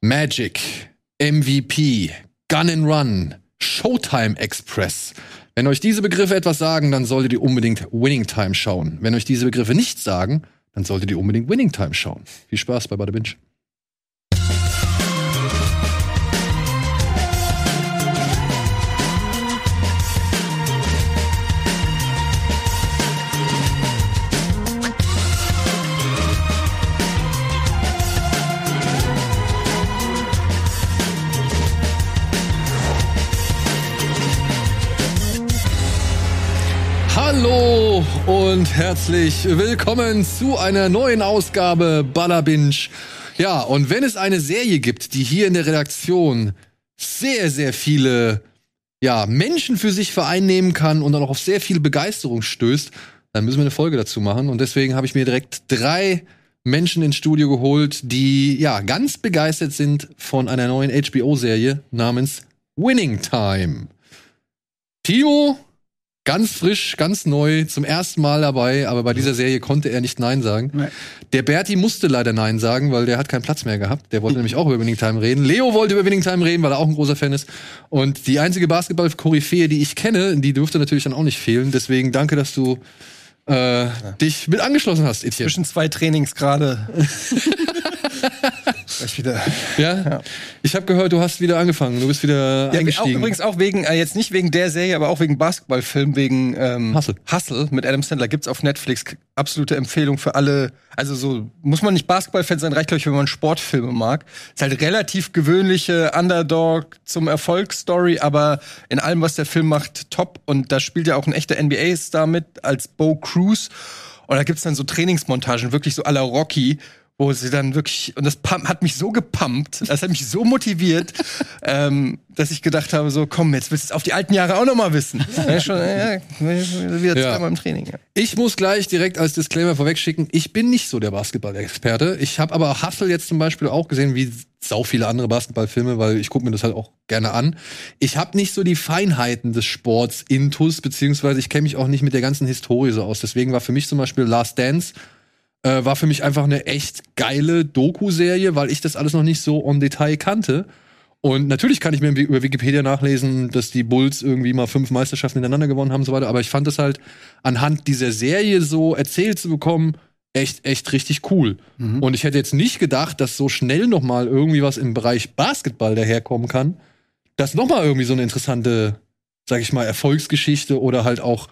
Magic, MVP, Gun and Run, Showtime Express. Wenn euch diese Begriffe etwas sagen, dann solltet ihr unbedingt Winning Time schauen. Wenn euch diese Begriffe nichts sagen, dann solltet ihr unbedingt Winning Time schauen. Viel Spaß bei Bada Binge. Und herzlich willkommen zu einer neuen Ausgabe Ballerbinch. Ja, und wenn es eine Serie gibt, die hier in der Redaktion sehr, sehr viele ja, Menschen für sich vereinnehmen kann und dann auch auf sehr viel Begeisterung stößt, dann müssen wir eine Folge dazu machen. Und deswegen habe ich mir direkt drei Menschen ins Studio geholt, die ja ganz begeistert sind von einer neuen HBO-Serie namens Winning Time. Timo, ganz frisch, ganz neu, zum ersten Mal dabei, aber bei dieser Serie konnte er nicht Nein sagen. Nee. Der Berti musste leider Nein sagen, weil der hat keinen Platz mehr gehabt. Der wollte nämlich auch über Winning Time reden. Leo wollte über Winning Time reden, weil er auch ein großer Fan ist. Und die einzige Basketball-Koryphäe, die ich kenne, die dürfte natürlich dann auch nicht fehlen. Deswegen danke, dass du äh, dich mit angeschlossen hast, Etienne. Zwischen zwei Trainings gerade. Gleich wieder. Ja? Ja. Ich habe gehört, du hast wieder angefangen. Du bist wieder Ja, auch, eingestiegen. übrigens auch wegen, äh, jetzt nicht wegen der Serie, aber auch wegen Basketballfilm, wegen ähm, Hustle. Hustle mit Adam Sandler gibt's auf Netflix. Absolute Empfehlung für alle. Also so muss man nicht Basketballfan sein, reicht glaube ich, wenn man Sportfilme mag. Ist halt relativ gewöhnliche Underdog zum Erfolgsstory, aber in allem, was der Film macht, top. Und da spielt ja auch ein echter NBA-Star mit als Bo Cruz. Und da gibt's dann so Trainingsmontagen, wirklich so à la Rocky, wo sie dann wirklich, und das hat mich so gepumpt, das hat mich so motiviert, ähm, dass ich gedacht habe, so, komm, jetzt willst du es auf die alten Jahre auch noch mal wissen. Ja, schon, ja, wieder Ja. zweimal im Training. Ja. Ich muss gleich direkt als Disclaimer vorwegschicken, ich bin nicht so der Basketball-Experte. Ich habe aber Hustle jetzt zum Beispiel auch gesehen, wie sau viele andere Basketballfilme, weil ich gucke mir das halt auch gerne an. Ich habe nicht so die Feinheiten des Sports intus, beziehungsweise ich kenne mich auch nicht mit der ganzen Historie so aus. Deswegen war für mich zum Beispiel Last Dance äh, war für mich einfach eine echt geile Doku-Serie, weil ich das alles noch nicht so on Detail kannte. Und natürlich kann ich mir über Wikipedia nachlesen, dass die Bulls irgendwie mal fünf Meisterschaften hintereinander gewonnen haben und so weiter. Aber ich fand das halt anhand dieser Serie so erzählt zu bekommen, echt, echt richtig cool. Und ich hätte jetzt nicht gedacht, dass so schnell noch mal irgendwie was im Bereich Basketball daherkommen kann, dass noch mal irgendwie so eine interessante, sag ich mal, Erfolgsgeschichte oder halt auch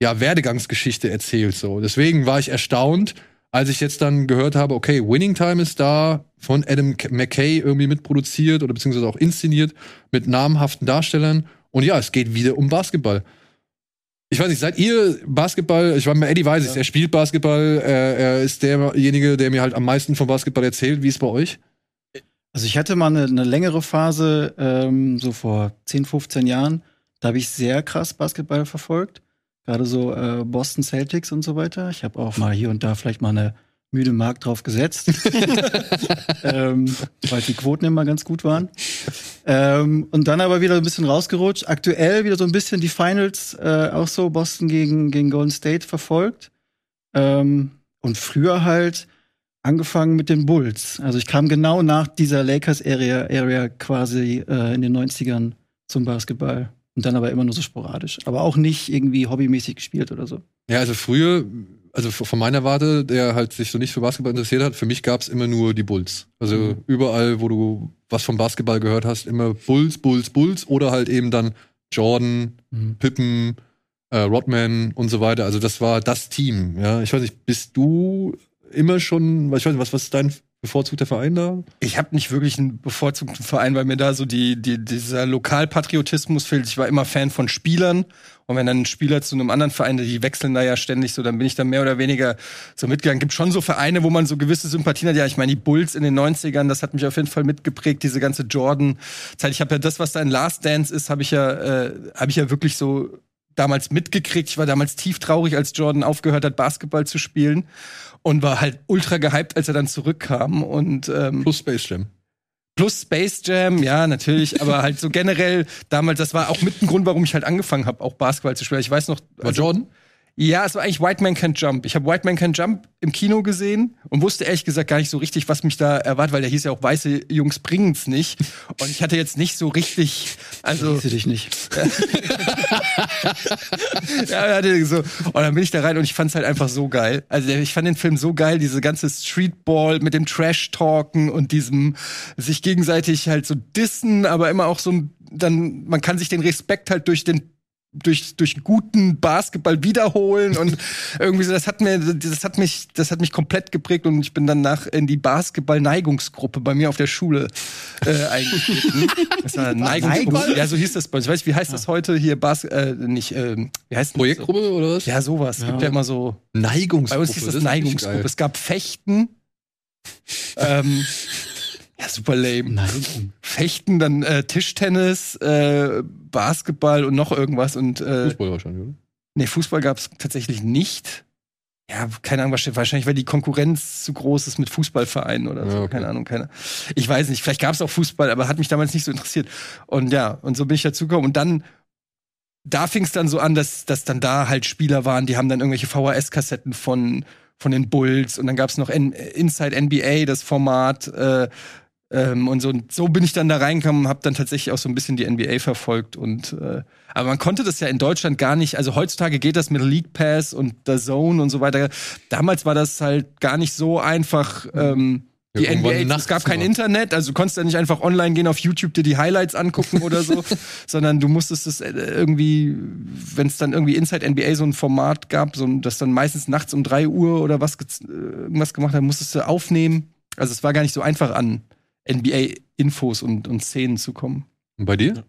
ja Werdegangsgeschichte erzählt. So, deswegen war ich erstaunt, als ich jetzt dann gehört habe, okay, Winning Time ist da von Adam McKay irgendwie mitproduziert oder beziehungsweise auch inszeniert mit namhaften Darstellern. Und ja, es geht wieder um Basketball. Ich weiß nicht, seid ihr Basketball? Ich bei Eddie weiß es, er spielt Basketball, er, er ist derjenige, der mir halt am meisten vom Basketball erzählt. Wie ist es bei euch? Also ich hatte mal eine, eine längere Phase, ähm, so vor 10, 15 Jahren, da habe ich sehr krass Basketball verfolgt. Gerade so äh, Boston Celtics und so weiter. Ich habe auch mal hier und da vielleicht mal eine müde Mark drauf gesetzt. ähm, weil die Quoten immer ganz gut waren. Ähm, und dann aber wieder ein bisschen rausgerutscht. Aktuell wieder so ein bisschen die Finals, äh, auch so Boston gegen, gegen Golden State verfolgt. Ähm, und früher halt angefangen mit den Bulls. Also ich kam genau nach dieser Lakers-Area Area quasi äh, in den 90ern zum Basketball. Und dann aber immer nur so sporadisch. Aber auch nicht irgendwie hobbymäßig gespielt oder so. Ja, also früher, also von meiner Warte, der halt sich so nicht für Basketball interessiert hat, für mich gab's immer nur die Bulls. Also Mhm. überall, wo du was vom Basketball gehört hast, immer Bulls, Bulls, Bulls oder halt eben dann Jordan, Mhm. Pippen, äh, Rodman und so weiter. Also das war das Team. Ja, ich weiß nicht, bist du immer schon, ich weiß nicht, was, was ist dein bevorzugter Verein da? Ich habe nicht wirklich einen bevorzugten Verein, weil mir da so die, die, dieser Lokalpatriotismus fehlt. Ich war immer Fan von Spielern. Und wenn dann ein Spieler zu einem anderen Verein, die wechseln da ja ständig so, dann bin ich da mehr oder weniger so mitgegangen. Gibt schon so Vereine, wo man so gewisse Sympathien hat. Ja, ich meine, die Bulls in den 90ern, das hat mich auf jeden Fall mitgeprägt, diese ganze Jordan-Zeit. Ich habe ja das, was da in Last Dance ist, habe ich ja, äh, habe ich ja wirklich so damals mitgekriegt. Ich war damals tief traurig, als Jordan aufgehört hat, Basketball zu spielen und war halt ultra gehypt, als er dann zurückkam und ähm, Plus Space Jam. plus Space Jam, ja natürlich, aber halt so generell damals, das war auch mit ein Grund, warum ich halt angefangen habe, auch Basketball zu spielen. Ich weiß noch, War also- Jordan? Ja, es war eigentlich White Man Can't Jump. Ich habe White Man Can't Jump im Kino gesehen und wusste ehrlich gesagt gar nicht so richtig, was mich da erwartet, weil der hieß ja auch Weiße Jungs bringen's nicht. Und ich hatte jetzt nicht so richtig, also. Du dich nicht. ja, hatte so. Und dann bin ich da rein und ich fand's halt einfach so geil. Also ich fand den Film so geil, diese ganze Streetball mit dem Trash-Talken und diesem sich gegenseitig halt so dissen, aber immer auch so ein, dann, man kann sich den Respekt halt durch den durch, durch guten Basketball wiederholen und irgendwie so, das hat mir, das hat mich, das hat mich komplett geprägt und ich bin dann nach in die Basketball-Neigungsgruppe bei mir auf der Schule äh, eingetreten. Das war Neigungsgruppe. Ja, so hieß das bei uns. Ich weiß, wie heißt das heute hier? Bas äh, nicht, äh, wie heißt das? Projektgruppe oder was? Ja, sowas. Es gibt ja immer so. Neigungsgruppe. Bei uns hieß das, ist Neigungsgruppe. Es gab Fechten. ähm, ja, super lame. Nein. Fechten, dann äh, Tischtennis, äh, Basketball und noch irgendwas. Und äh, Fußball wahrscheinlich, oder? nee, Fußball gab es tatsächlich nicht. Ja, keine Ahnung, wahrscheinlich, weil die Konkurrenz zu groß ist mit Fußballvereinen oder so. Ja, okay. Keine Ahnung, keine. Ich weiß nicht, vielleicht gab es auch Fußball, aber hat mich damals nicht so interessiert. Und ja, und so bin ich dazugekommen. Und dann, da fing es dann so an, dass, dass dann da halt Spieler waren, die haben dann irgendwelche VHS-Kassetten von, von den Bulls und dann gab es noch N Inside NBA, das Format. Äh, ähm, und so, so bin ich dann da reingekommen, habe dann tatsächlich auch so ein bisschen die NBA verfolgt und äh, aber man konnte das ja in Deutschland gar nicht, also heutzutage geht das mit League Pass und The Zone und so weiter. Damals war das halt gar nicht so einfach. Ähm, die Ja, NBA, es gab kein. Internet, also du konntest ja nicht einfach online gehen auf YouTube dir die Highlights angucken oder so, sondern du musstest es äh, irgendwie, wenn es dann irgendwie Inside NBA so ein Format gab, so ein- das dann meistens nachts um 3 Uhr oder was äh, irgendwas gemacht hat, musstest du aufnehmen. Also es war gar nicht so einfach an NBA-Infos und, und Szenen zu kommen. Und bei dir?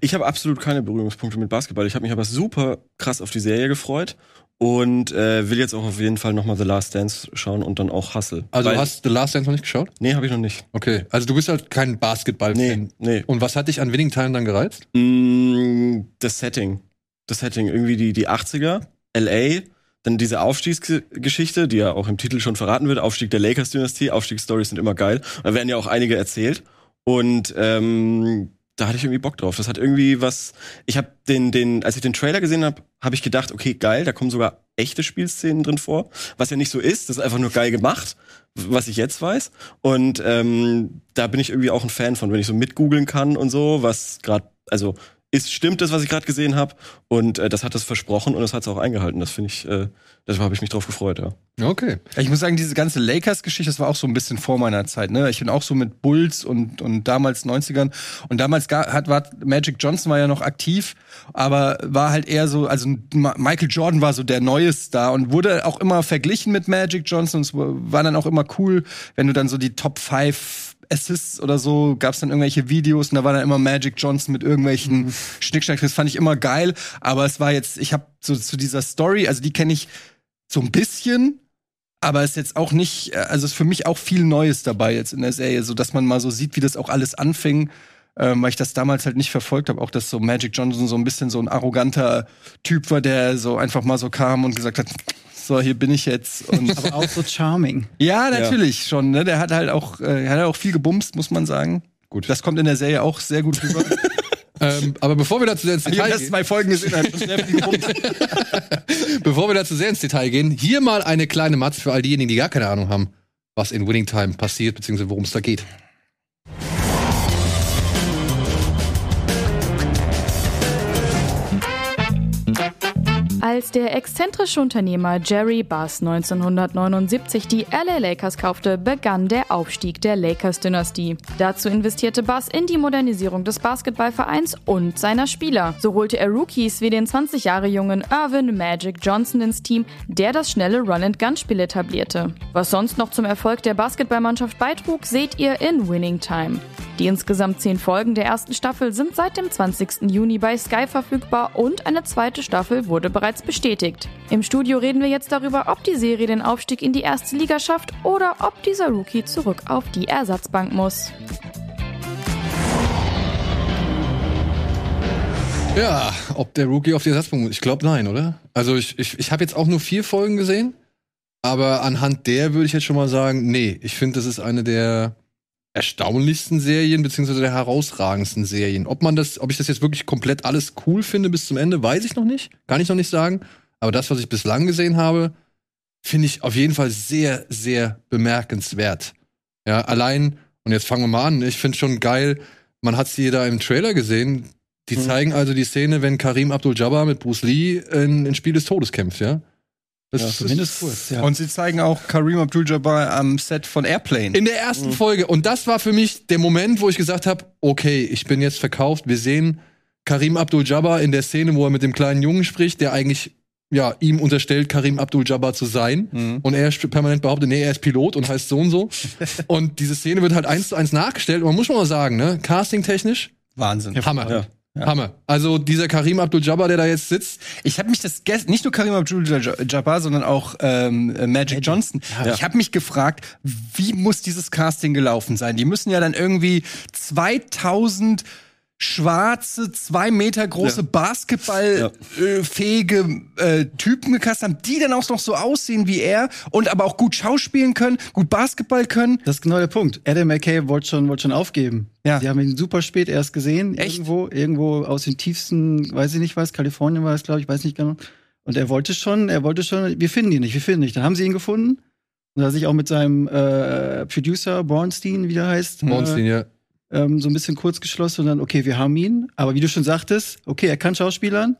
Ich habe absolut keine Berührungspunkte mit Basketball. Ich habe mich aber super krass auf die Serie gefreut und äh, will jetzt auch auf jeden Fall nochmal The Last Dance schauen und dann auch Hustle. Also Weil- du hast The Last Dance noch nicht geschaut? Nee, habe ich noch nicht. Okay. Also du bist halt kein Basketball-Fan. Nee, nee. Und was hat dich an Winning Time dann gereizt? Mm, das Setting. Das Setting, irgendwie die, die 80er, LA, dann diese Aufstiegsgeschichte, die ja auch im Titel schon verraten wird, Aufstieg der Lakers-Dynastie, Aufstiegsstories sind immer geil. Da werden ja auch einige erzählt. Und ähm, da hatte ich irgendwie Bock drauf. Das hat irgendwie was. Ich habe den, den, als ich den Trailer gesehen habe, habe ich gedacht, okay, geil, da kommen sogar echte Spielszenen drin vor, was ja nicht so ist. Das ist einfach nur geil gemacht, was ich jetzt weiß. Und ähm, da bin ich irgendwie auch ein Fan von, wenn ich so mitgoogeln kann und so, was gerade, also ist stimmt das, was ich gerade gesehen habe. Und äh, das hat das versprochen und das hat es auch eingehalten. Das finde ich, äh, deshalb habe ich mich drauf gefreut, ja. Okay. Ich muss sagen, diese ganze Lakers-Geschichte, das war auch so ein bisschen vor meiner Zeit. Ne? Ich bin auch so mit Bulls und, und damals 90ern. Und damals gar, hat, war Magic Johnson war ja noch aktiv, aber war halt eher so, also Michael Jordan war so der neue Star und wurde auch immer verglichen mit Magic Johnson. Und es war dann auch immer cool, wenn du dann so die Top 5 Assists oder so, gab es dann irgendwelche Videos und da war dann immer Magic Johnson mit irgendwelchen Schnickschnack. Das fand ich immer geil. Aber es war jetzt, ich habe so zu dieser Story, also die kenne ich so ein bisschen, aber ist jetzt auch nicht, äh, also ist für mich auch viel Neues dabei jetzt in der Serie, so dass man mal so sieht, wie das auch alles anfing, ähm, weil ich das damals halt nicht verfolgt habe, auch dass so Magic Johnson so ein bisschen so ein arroganter Typ war, der so einfach mal so kam und gesagt hat, so hier bin ich jetzt und Aber auch so charming. ja, natürlich schon, ne? Der hat halt auch, äh, er hat auch viel gebumst, muss man sagen. Gut. Das kommt in der Serie auch sehr gut rüber. ähm, aber bevor wir dazu sehr ins Ich habe Detail das gehen, zwei Folgen gesehen, hat schon sehr viel gebumst. bevor wir dazu sehr ins Detail gehen, hier mal eine kleine Matz für all diejenigen, die gar keine Ahnung haben, was in Winning Time passiert, beziehungsweise worum es da geht. Als der exzentrische Unternehmer Jerry Buss 1979 die LA Lakers kaufte, begann der Aufstieg der Lakers-Dynastie. Dazu investierte Buss in die Modernisierung des Basketballvereins und seiner Spieler. So holte er Rookies wie den 20 Jahre jungen Irvin Magic Johnson ins Team, der das schnelle Run-and-Gun-Spiel etablierte. Was sonst noch zum Erfolg der Basketballmannschaft beitrug, seht ihr in Winning Time. Die insgesamt zehn Folgen der ersten Staffel sind seit dem 20. Juni bei Sky verfügbar und eine zweite Staffel wurde bereits bestätigt. Im Studio reden wir jetzt darüber, ob die Serie den Aufstieg in die erste Liga schafft oder ob dieser Rookie zurück auf die Ersatzbank muss. Ja, ob der Rookie auf die Ersatzpunkt muss. Ich glaube nein, oder? Also ich, ich, ich habe jetzt auch nur vier Folgen gesehen, aber anhand der würde ich jetzt schon mal sagen, nee, ich finde, das ist eine der erstaunlichsten Serien, beziehungsweise der herausragendsten Serien. Ob man das, ob ich das jetzt wirklich komplett alles cool finde bis zum Ende, weiß ich noch nicht. Kann ich noch nicht sagen. Aber das, was ich bislang gesehen habe, finde ich auf jeden Fall sehr, sehr bemerkenswert. Ja, allein, und jetzt fangen wir mal an, ich finde schon geil, man hat sie da im Trailer gesehen, die Mhm. zeigen also die Szene, wenn Karim Abdul-Jabbar mit Bruce Lee in, in Spiel des Todes kämpft, ja? Das ist Zumindest kurz, ja. Und sie zeigen auch Kareem Abdul-Jabbar am Set von Airplane. in der ersten Folge. Und das war für mich der Moment, wo ich gesagt habe, okay, ich bin jetzt verkauft. Wir sehen Karim Abdul-Jabbar in der Szene, wo er mit dem kleinen Jungen spricht, der eigentlich ja, ihm unterstellt, Karim Abdul-Jabbar zu sein. Mhm. Und er permanent behauptet, nee, er ist Pilot und heißt so und so. und diese Szene wird halt eins zu eins nachgestellt. Und man muss schon mal sagen, ne, castingtechnisch, Wahnsinn. Hammer. Ja. Hammer. Also dieser Karim Abdul-Jabbar, der da jetzt sitzt, Ich habe mich das gest- nicht nur Karim Abdul-Jabbar, sondern auch ähm, äh, Magic Johnson. Ich habe mich gefragt, wie muss dieses Casting gelaufen sein? Die müssen ja dann irgendwie 2000 schwarze, zwei Meter große Basketballfähige äh, Typen gecastet haben, die dann auch noch so aussehen wie er und aber auch gut schauspielen können, gut Basketball können. Das ist genau der Punkt. Adam McKay wollte schon, wollte schon aufgeben. Ja. Sie haben ihn super spät erst gesehen. Echt? Irgendwo, irgendwo aus den tiefsten, weiß ich nicht was, Kalifornien war es, glaube ich, weiß nicht genau. Und er wollte schon, er wollte schon, wir finden ihn nicht, wir finden ihn nicht. Dann haben sie ihn gefunden. Und er hat sich auch mit seinem äh, Producer, Bornstein, wie der heißt, Monstein, äh, ja. Ähm, so ein bisschen kurz geschlossen und dann, okay, wir haben ihn. Aber wie du schon sagtest, okay, er kann Schauspielern,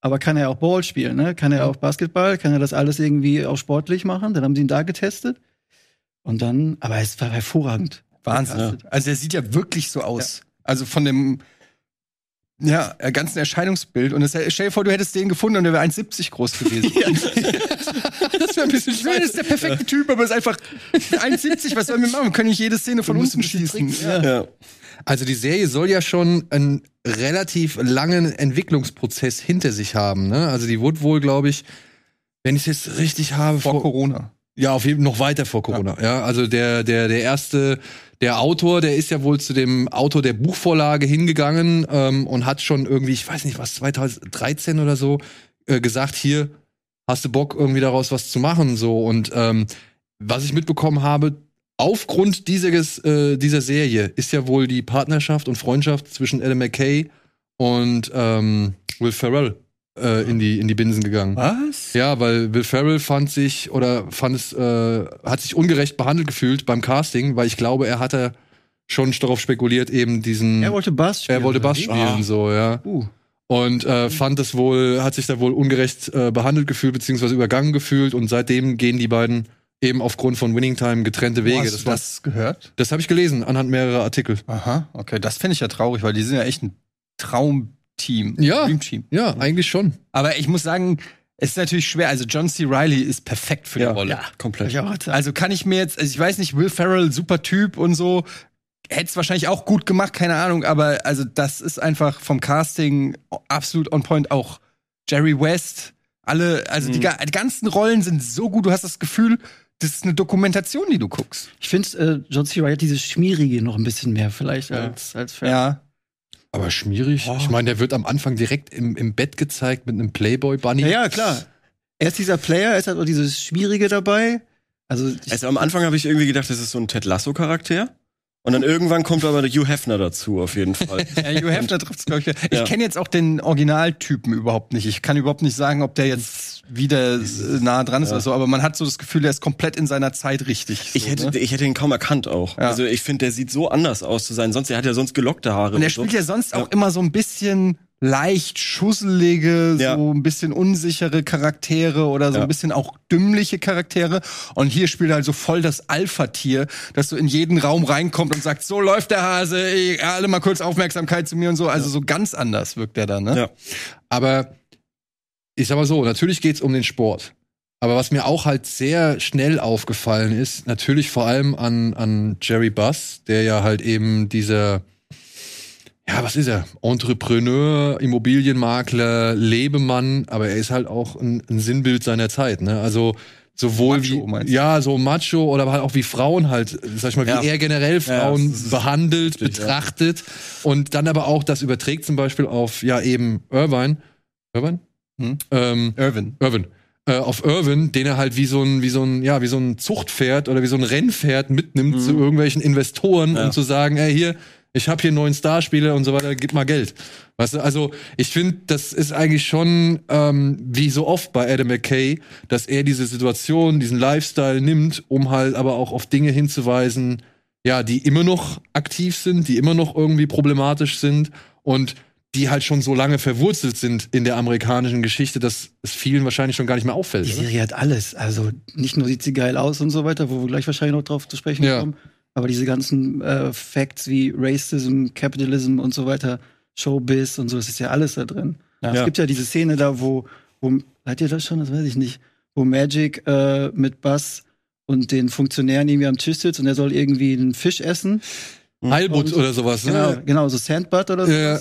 aber kann er auch Ball spielen, ne? Kann er auch Basketball, kann er das alles irgendwie auch sportlich machen? Dann haben sie ihn da getestet. Und dann, aber es war hervorragend. Wahnsinn. Gecastet. Also er sieht ja wirklich so aus. Also von dem ja, ganzen Erscheinungsbild. Und stell dir vor, du hättest den gefunden und der wäre 1,70 groß gewesen. ein bisschen schwer. Das ist der perfekte Typ, aber ist einfach 1,70. Was sollen wir machen? Wir können nicht jede Szene von unten schießen. Ja. Ja. Also die Serie soll ja schon einen relativ langen Entwicklungsprozess hinter sich haben. Ne? Also die wurde wohl, glaube ich, wenn ich es jetzt richtig habe, Vor Corona. ja auf jeden Fall noch weiter vor Corona. Ja, also der der der erste der Autor, der ist ja wohl zu dem Autor der Buchvorlage hingegangen ähm, und hat schon irgendwie, ich weiß nicht was, 2013 oder so äh, gesagt, hier hast du Bock irgendwie daraus was zu machen so und ähm, was ich mitbekommen habe, aufgrund dieses, äh, dieser Serie ist ja wohl die Partnerschaft und Freundschaft zwischen Adam McKay und ähm, Will Ferrell äh, in die in die Binsen gegangen. Was? Ja, weil Will Ferrell fand sich oder fand es äh, hat sich ungerecht behandelt gefühlt beim Casting, weil ich glaube, er hatte schon darauf spekuliert, eben diesen Er wollte Bass spielen. er wollte Bass spielen so, ja. Uh. Und äh, fand es wohl, hat sich da wohl ungerecht äh, behandelt gefühlt, beziehungsweise übergangen gefühlt und seitdem gehen die beiden eben aufgrund von Winning Time getrennte Wege. Wo hast das du war, das gehört? das habe ich gelesen anhand mehrerer Artikel. Aha, okay. Das finde ich ja traurig, weil die sind ja echt ein Traumteam. Ja. Dreamteam. Ja, eigentlich schon. Aber ich muss sagen, es ist natürlich schwer. Also John C. Riley ist perfekt für die Ja. Rolle. Komplett. Auch hatte. Also kann ich mir jetzt, also ich weiß nicht, Will Ferrell, super Typ und so, hätte es wahrscheinlich auch gut gemacht, keine Ahnung, aber also das ist einfach vom Casting absolut on point. Auch Jerry West, alle, also die, ga- die ganzen Rollen sind so gut, du hast das Gefühl, das ist eine Dokumentation, die du guckst. Ich finde, äh, John C. Reilly hat dieses Schmierige noch ein bisschen mehr vielleicht als, als Ferrell. Ja. Aber schmierig. Boah. Ich meine, der wird am Anfang direkt im, im Bett gezeigt mit einem Playboy-Bunny. Ja, ja, klar. Er ist dieser Player, er ist halt auch dieses Schwierige dabei. Also, Also am Anfang habe ich irgendwie gedacht, das ist so ein Ted Lasso-Charakter. Und dann irgendwann kommt aber der Hugh Hefner dazu, auf jeden Fall. Ja, Hugh Hefner trifft's, glaube ich. Ich Ja. kenne jetzt auch den Originaltypen überhaupt nicht. Ich kann überhaupt nicht sagen, ob der jetzt wieder äh, nah dran ist Ja. oder so, aber man hat so das Gefühl, der ist komplett in seiner Zeit richtig. Ich so, hätte, ne? ich hätte ihn kaum erkannt auch. Ja. Also ich finde, der sieht so anders aus zu sein. Sonst, er hat ja sonst gelockte Haare. Und er so. spielt ja sonst auch immer so ein bisschen leicht schusselige, Ja. so ein bisschen unsichere Charaktere oder so Ja. ein bisschen auch dümmliche Charaktere. Und hier spielt er halt so voll das Alpha-Tier, dass so in jeden Raum reinkommt und sagt, so läuft der Hase, ey, alle mal kurz Aufmerksamkeit zu mir und so. Also so ganz anders wirkt er dann, ne? Ja. Aber ich sag mal so, natürlich geht's um den Sport. Aber was mir auch halt sehr schnell aufgefallen ist, natürlich vor allem an, an Jerry Buss, der ja halt eben dieser, ja, was ist er? Entrepreneur, Immobilienmakler, Lebemann, aber er ist halt auch ein, ein Sinnbild seiner Zeit, ne? Also sowohl Macho, wie ja so macho oder halt auch wie Frauen halt sag ich mal Ja. wie er generell Frauen ist behandelt richtig, ja. betrachtet und dann aber auch das überträgt zum Beispiel auf ja eben Irvine Irvine Hm? ähm, Irvin. Irvin äh, auf Irvin, den er halt wie so ein wie so ein ja wie so ein Zuchtpferd oder wie so ein Rennpferd mitnimmt Mhm. zu irgendwelchen Investoren, Ja. um zu sagen, ey hier ich habe hier einen neuen Starspieler und so weiter, gib mal Geld. Weißt du, also ich finde, das ist eigentlich schon ähm, wie so oft bei Adam McKay, dass er diese Situation, diesen Lifestyle nimmt, um halt aber auch auf Dinge hinzuweisen, ja, die immer noch aktiv sind, die immer noch irgendwie problematisch sind und die halt schon so lange verwurzelt sind in der amerikanischen Geschichte, dass es vielen wahrscheinlich schon gar nicht mehr auffällt. Die oder? Serie hat alles. Also nicht nur sieht sie geil aus und so weiter, wo wir gleich wahrscheinlich noch drauf zu sprechen Ja. kommen, aber diese ganzen äh, Facts wie Racism, Capitalism und so weiter, Showbiz und so, das ist ja alles da drin. Es Ja. gibt ja diese Szene da, wo, wo seid ihr das schon? Das weiß ich nicht. Wo Magic äh, mit Buzz und den Funktionären irgendwie am Tisch sitzt und er soll irgendwie einen Fisch essen. Heilbutt oder sowas, Genau, ne? genau so Sandbutt oder so. Ja.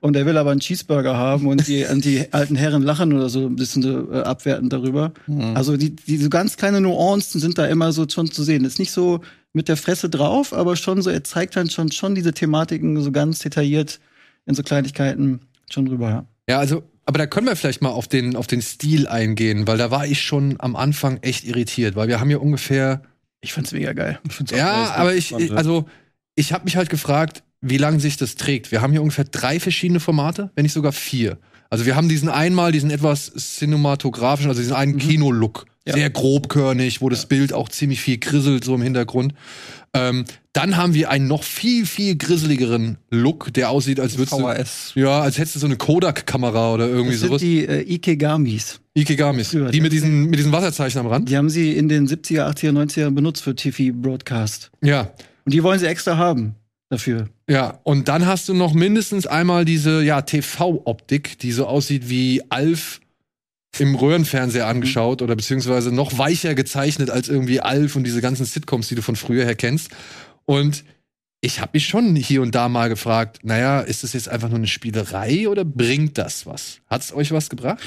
Und er will aber einen Cheeseburger haben und die, und die alten Herren lachen oder so ein bisschen äh, abwertend darüber. Also die, die so ganz kleine Nuancen sind da immer so schon zu sehen. Ist nicht so mit der Fresse drauf, aber schon so, er zeigt dann schon, schon diese Thematiken so ganz detailliert in so Kleinigkeiten schon rüber, ja. Ja, also, aber da können wir vielleicht mal auf den, auf den Stil eingehen, weil da war ich schon am Anfang echt irritiert, weil wir haben ja ungefähr Ich find's mega geil. Ja, aber ich, ja. also ich habe mich halt gefragt, wie lange sich das trägt. Wir haben hier ungefähr drei verschiedene Formate, wenn nicht sogar vier. Also wir haben diesen einmal, diesen etwas cinematografischen, also diesen einen Kino-Look. Ja. Sehr grobkörnig, wo das Bild auch ziemlich viel grisselt, so im Hintergrund. Ähm, dann haben wir einen noch viel, viel grisseligeren Look, der aussieht, als würdest du. VHS. Ja, als hättest du so eine Kodak-Kamera oder irgendwie Das sind sowas. die äh, Ikegamis. Ikegamis. Die mit diesen, mit diesen Wasserzeichen am Rand. Die haben sie in den 70er, 80er, 90er benutzt für TV-Broadcast. Ja. Und die wollen sie extra haben dafür. Ja, und dann hast du noch mindestens einmal diese ja, TV-Optik, die so aussieht wie Alf im Röhrenfernseher angeschaut oder beziehungsweise noch weicher gezeichnet als irgendwie Alf und diese ganzen Sitcoms, die du von früher her kennst. Und ich habe mich schon hier und da mal gefragt, naja, ist das jetzt einfach nur eine Spielerei oder bringt das was? Hat's euch was gebracht?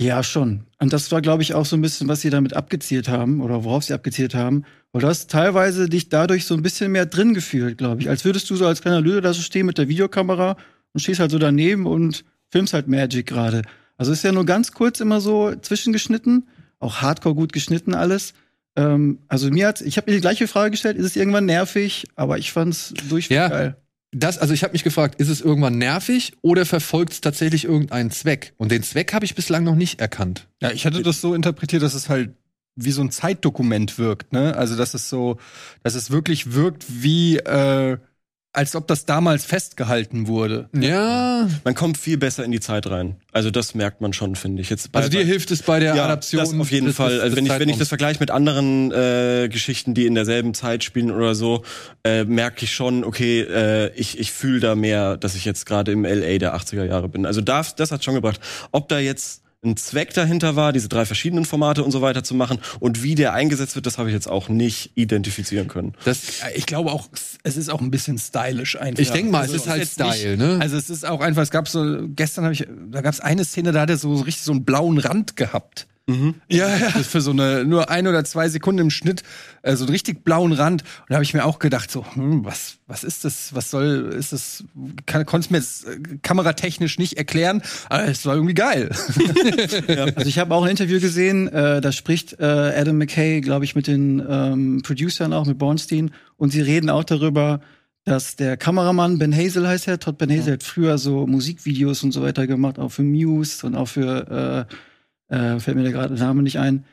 Ja, schon. Und das war, glaube ich, auch so ein bisschen, was sie damit abgezielt haben oder worauf sie abgezielt haben. Weil du hast teilweise dich dadurch so ein bisschen mehr drin gefühlt, glaube ich. Als würdest du so als kleiner Lüde da so stehen mit der Videokamera und stehst halt so daneben und filmst halt Magic gerade. Also ist ja nur ganz kurz immer so zwischengeschnitten, auch hardcore gut geschnitten alles. Ähm, also mir hat, ich habe mir die gleiche Frage gestellt, ist es irgendwann nervig? Aber ich fand's durchweg Ja. geil. Das, also ich habe mich gefragt, ist es irgendwann nervig oder verfolgt es tatsächlich irgendeinen Zweck? Und den Zweck habe ich bislang noch nicht erkannt. Ja, ich hatte das so interpretiert, dass es halt wie so ein Zeitdokument wirkt, ne? Also, dass es so, dass es wirklich wirkt wie, äh, als ob das damals festgehalten wurde. Ja, Man kommt viel besser in die Zeit rein. Also das merkt man schon, finde ich. Jetzt bei- also dir bei- hilft es bei der ja, Adaption. Das auf jeden des- Fall. des- Also wenn ich, wenn ich das vergleiche mit anderen äh, Geschichten, die in derselben Zeit spielen oder so, äh, merke ich schon, okay, äh, ich, ich fühle da mehr, dass ich jetzt gerade im LA der 80er Jahre bin. Also das, das hat schon gebracht. Ob da jetzt ein Zweck dahinter war, diese drei verschiedenen Formate und so weiter zu machen und wie der eingesetzt wird, das habe ich jetzt auch nicht identifizieren können. Das, Ja, Ich glaube auch, es ist auch ein bisschen stylisch einfach. ich denke mal, Also es ist halt jetzt nicht- Style, ne? Also es ist auch einfach, es gab so, gestern habe ich, da gab es eine Szene, da hat er so richtig so einen blauen Rand gehabt. Ja, ja. Ist für so eine, nur ein oder zwei Sekunden im Schnitt, äh, so einen richtig blauen Rand. Und da habe ich mir auch gedacht, so, hm, was, was ist das? Was soll, ist das, kann, konnte es mir jetzt äh, kameratechnisch nicht erklären, aber es war irgendwie geil. Also ich habe auch ein Interview gesehen, äh, da spricht äh, Adam McKay, glaube ich, mit den ähm, Producern auch, mit Bornstein, und sie reden auch darüber, dass der Kameramann, Ben Hazel heißt er, Todd Ben Hazel hat früher so Musikvideos und so weiter gemacht, auch für Muse und auch für, äh, äh, fällt mir da gerade der Name nicht ein.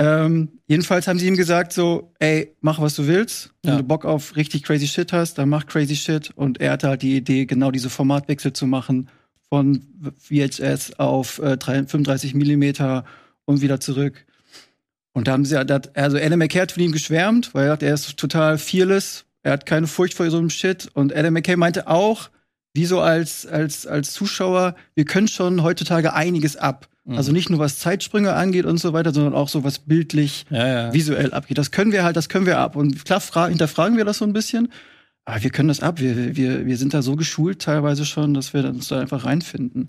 Ähm, jedenfalls haben sie ihm gesagt so, ey, mach was du willst. Wenn Ja. du Bock auf richtig crazy Shit hast, dann mach crazy Shit. Und er hatte halt die Idee, genau diese Formatwechsel zu machen von VHS auf äh, 3 35 Millimeter und wieder zurück. Und da haben sie, da hat- also Adam McKay hat von ihm geschwärmt, weil er sagt, er ist total fearless, er hat keine Furcht vor so einem Shit. Und Adam McKay meinte auch, wie so als, als, als Zuschauer, wir können schon heutzutage einiges ab. Also nicht nur was Zeitsprünge angeht und so weiter, sondern auch so was bildlich, Ja, ja. visuell abgeht. Das können wir halt, das können wir ab. Und klar fra- hinterfragen wir das so ein bisschen, aber wir können das ab. Wir, wir, wir sind da so geschult teilweise schon, dass wir uns da einfach reinfinden.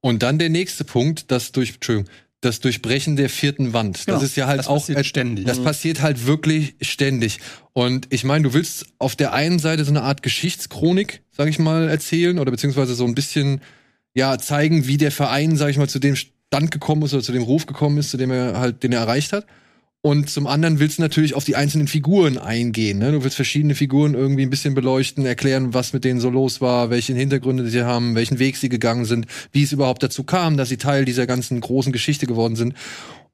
Und dann der nächste Punkt, das durch, Entschuldigung, das Durchbrechen der vierten Wand. Genau. Das ist ja halt Das auch passiert ständig. Das passiert halt wirklich ständig. Und ich meine, du willst auf der einen Seite so eine Art Geschichtschronik, sag ich mal, erzählen oder beziehungsweise so ein bisschen ja zeigen, wie der Verein, sag ich mal, zu dem Stand gekommen ist oder zu dem Ruf gekommen ist, zu dem er halt, den er erreicht hat. Und zum anderen willst du natürlich auf die einzelnen Figuren eingehen. Ne? Du willst verschiedene Figuren irgendwie ein bisschen beleuchten, erklären, was mit denen so los war, welche Hintergründe sie haben, welchen Weg sie gegangen sind, wie es überhaupt dazu kam, dass sie Teil dieser ganzen großen Geschichte geworden sind.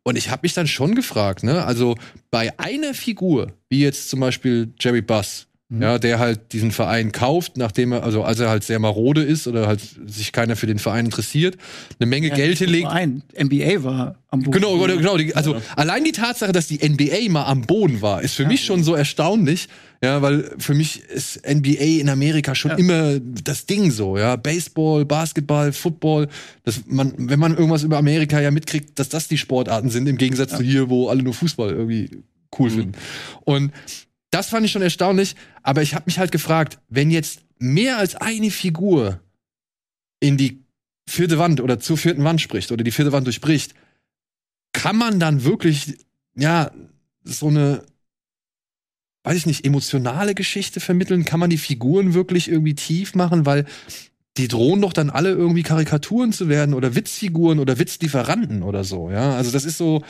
Und ich habe mich dann schon gefragt, ne? Also bei einer Figur, wie jetzt zum Beispiel Jerry Buss, Mhm. ja, der halt diesen Verein kauft, nachdem er, also als er halt sehr marode ist oder halt sich keiner für den Verein interessiert, eine Menge Geld hinlegt. Ein NBA war am Boden. Genau, genau, genau. Die, also allein die Tatsache, dass die NBA mal am Boden war, ist für mich schon so erstaunlich. Ja, weil für mich ist NBA in Amerika schon Ja. immer das Ding so, ja. Baseball, Basketball, Football. Das man, wenn man irgendwas über Amerika ja mitkriegt, dass das die Sportarten sind, im Gegensatz zu hier, wo alle nur Fußball irgendwie cool finden. Und das fand ich schon erstaunlich, aber ich habe mich halt gefragt, wenn jetzt mehr als eine Figur in die vierte Wand oder zur vierten Wand spricht oder die vierte Wand durchbricht, kann man dann wirklich, ja, so eine, weiß ich nicht, emotionale Geschichte vermitteln? Kann man die Figuren wirklich irgendwie tief machen? Weil die drohen doch dann alle irgendwie Karikaturen zu werden oder Witzfiguren oder Witzlieferanten oder so, ja. Also das ist so,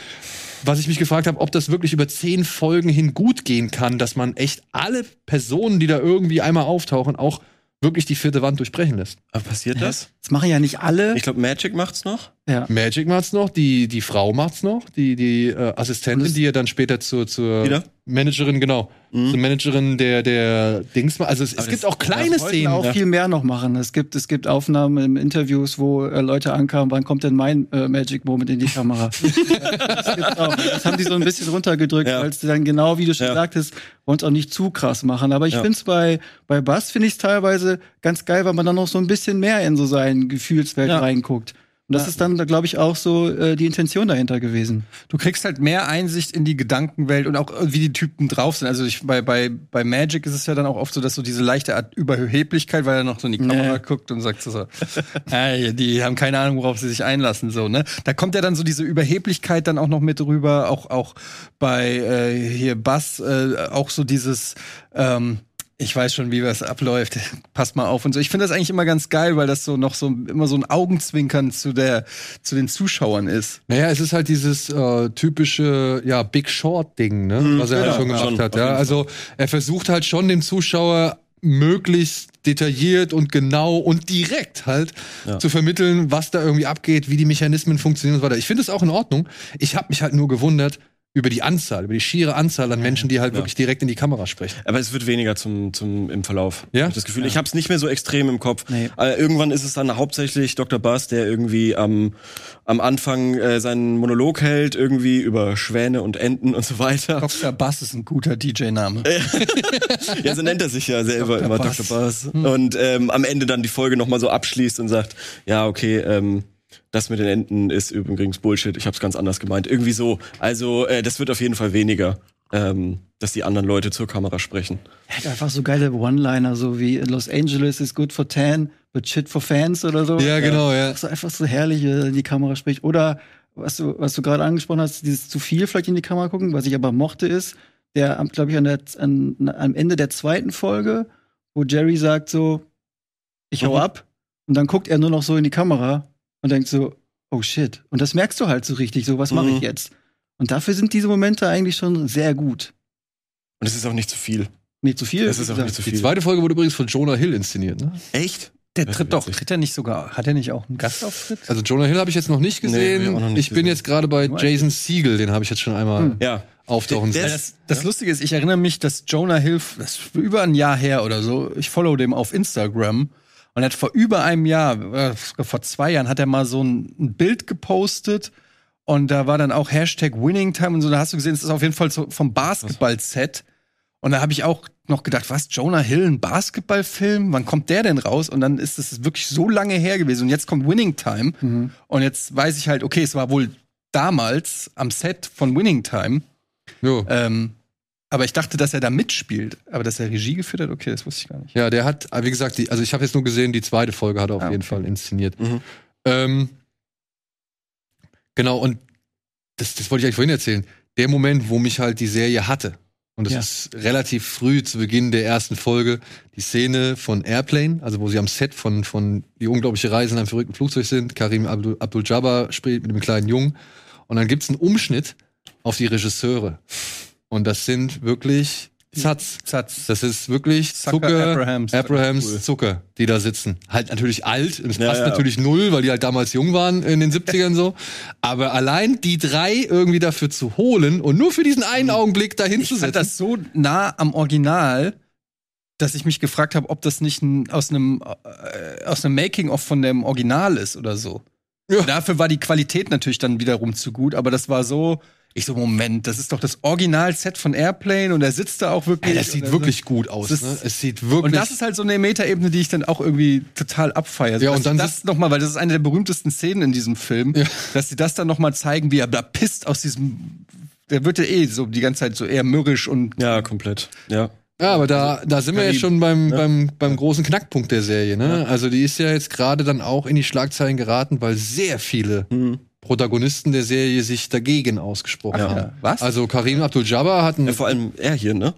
was ich mich gefragt habe, ob das wirklich über zehn Folgen hin gut gehen kann, dass man echt alle Personen, die da irgendwie einmal auftauchen, auch wirklich die vierte Wand durchbrechen lässt. Aber passiert das? Das machen ja nicht alle. Ich glaube, Magic macht's noch. ja. Magic macht's noch, die, die Frau macht's noch, die, die äh, Assistentin, die ja dann später zur, zur Wieder? Managerin, genau, Mhm. zur Managerin der, der Dings. Also es, es gibt auch kleine Das Szenen. auch ja. viel mehr noch machen. Es gibt, es gibt Aufnahmen in Interviews, wo äh, Leute ankamen, wann kommt denn mein äh, Magic Moment in die Kamera? das, auch. das haben die so ein bisschen runtergedrückt, Ja. weil es dann genau, wie du schon Ja. sagtest, wollen es auch nicht zu krass machen. Aber ich Ja. finde es bei, bei Bass, finde ich es teilweise ganz geil, weil man dann noch so ein bisschen mehr in so seine Gefühlswelt reinguckt. Und das ist dann, glaube ich, auch so äh, die Intention dahinter gewesen. Du kriegst halt mehr Einsicht in die Gedankenwelt und auch äh, wie die Typen drauf sind. Also ich, bei, bei, bei Magic ist es ja dann auch oft so, dass so diese leichte Art Überheblichkeit, weil er noch so in die Kamera Nee. guckt und sagt so, so ey, die haben keine Ahnung, worauf sie sich einlassen, so, ne? Da kommt ja dann so diese Überheblichkeit dann auch noch mit rüber, auch, auch bei äh, hier Bass, äh, auch so dieses, ähm, ich weiß schon, wie das abläuft. Passt mal auf und so. Ich finde das eigentlich immer ganz geil, weil das so noch so immer so ein Augenzwinkern zu der zu den Zuschauern ist. Naja, es ist halt dieses äh, typische, ja, Big Short-Ding, ne? was er halt genau, schon gemacht schon, hat. Ja? Also er versucht halt schon dem Zuschauer möglichst detailliert und genau und direkt halt Ja. zu vermitteln, was da irgendwie abgeht, wie die Mechanismen funktionieren und so weiter. Ich finde es auch in Ordnung. Ich habe mich halt nur gewundert über die Anzahl, über die schiere Anzahl an Menschen, die halt Ja. wirklich direkt in die Kamera sprechen. Aber es wird weniger zum, zum im Verlauf. Ja? Hab Ich das Gefühl, ich habe es nicht mehr so extrem im Kopf. Nee. Äh, irgendwann ist es dann hauptsächlich Dr. Bass, der irgendwie am, am Anfang äh, seinen Monolog hält, irgendwie über Schwäne und Enten und so weiter. Dr. Bass ist ein guter DJ-Name. Ja, so nennt er sich ja selber Dr. immer Bass. Dr. Bass. Und ähm, am Ende dann die Folge nochmal so abschließt und sagt, ja, okay, ähm, das mit den Enten ist übrigens Bullshit, ich hab's ganz anders gemeint. Irgendwie so. Also, äh, das wird auf jeden Fall weniger, ähm, dass die anderen Leute zur Kamera sprechen. Er hat einfach so geile One-Liner, so wie Los Angeles is good for tan, but shit for fans oder so. Ja, genau, ja. So einfach so herrlich äh, in die Kamera spricht. Oder was du, was du gerade angesprochen hast, dieses zu viel vielleicht in die Kamera gucken, was ich aber mochte, ist, der, glaube ich, an der, an, am Ende der zweiten Folge, wo Jerry sagt so, ich hau Mhm. ab. Und dann guckt er nur noch so in die Kamera und denkt so, oh shit. Und das merkst du halt so richtig, so, was mache Mhm. ich jetzt? Und dafür sind diese Momente eigentlich schon sehr gut. Und es ist auch nicht zu viel. Nicht zu viel. Es ist auch nicht zu Die viel. zweite Folge wurde übrigens von Jonah Hill inszeniert, ne? Echt? Der tritt doch, tritt er nicht sogar, hat er nicht auch einen Gastauftritt? Also Jonah Hill habe ich jetzt noch nicht gesehen. Nee, noch nicht ich bin gesehen. jetzt gerade bei Jason Siegel, den habe ich jetzt schon einmal Hm. Ja. auftauchen Der- sehen. Das, das Lustige ist, ich erinnere mich, dass Jonah Hill, das ist über ein Jahr her oder so, ich follow dem auf Instagram und er hat vor über einem Jahr, äh, vor zwei Jahren, hat er mal so ein, ein Bild gepostet und da war dann auch Hashtag Winning Time und so, da hast du gesehen, es ist auf jeden Fall so vom Basketball-Set. Und da habe ich auch noch gedacht, was, Jonah Hill, ein Basketballfilm? Wann kommt der denn raus? Und dann ist es wirklich so lange her gewesen. Und jetzt kommt Winning Time. Mhm. Und jetzt weiß ich halt, okay, es war wohl damals am Set von Winning Time. Jo. Ähm, aber ich dachte, dass er da mitspielt. Aber dass er Regie geführt hat, okay, das wusste ich gar nicht. Ja, der hat, wie gesagt, die, also ich habe jetzt nur gesehen, die zweite Folge hat er auf Ah, jeden okay. Fall inszeniert. Mhm. Ähm, genau, und das, das wollte ich eigentlich vorhin erzählen. Der Moment, wo mich halt die Serie hatte, und das Ja. ist relativ früh zu Beginn der ersten Folge, die Szene von Airplane, also wo sie am Set von, von Die unglaubliche Reise in einem verrückten Flugzeug sind. Karim Abdul- Abdul-Jabbar spielt mit dem kleinen Jungen. Und dann gibt's einen Umschnitt auf die Regisseure. Und das sind wirklich Zatz. Satz. Das ist wirklich Zucker Zucker, Abrahams. Abrahams Cool. Zucker, die da sitzen. Halt natürlich alt, und es Ja, passt ja. natürlich null, weil die halt damals jung waren in den 70ern so. Aber allein die drei irgendwie dafür zu holen und nur für diesen einen Augenblick dahin Ich zu setzen. das so nah am Original, dass ich mich gefragt habe, ob das nicht aus einem äh, aus einem Making-of von dem Original ist oder so. Ja. Dafür war die Qualität natürlich dann wiederum zu gut, aber das war so. Ich so, Moment, das ist doch das Original-Set von Airplane und er sitzt da auch wirklich. Ey, das sieht wirklich gut aus. Das Ne? Es sieht wirklich. Und das ist halt so eine Metaebene, die ich dann auch irgendwie total abfeiere. Ja, und dann sie das nochmal, weil das ist eine der berühmtesten Szenen in diesem Film, Ja. dass sie das dann nochmal zeigen, wie er da pisst aus diesem. Der wird ja eh so die ganze Zeit so eher mürrisch und Ja, komplett. Ja. Ja, aber da, da sind wir jetzt schon beim, ne? beim, beim großen Knackpunkt der Serie. Ne? Also die ist ja jetzt gerade dann auch in die Schlagzeilen geraten, weil sehr viele Hm. Protagonisten der Serie sich dagegen ausgesprochen Ja. haben. Ja, was? Also Karim Abdul-Jabbar hat einen ja. Vor allem er hier, ne?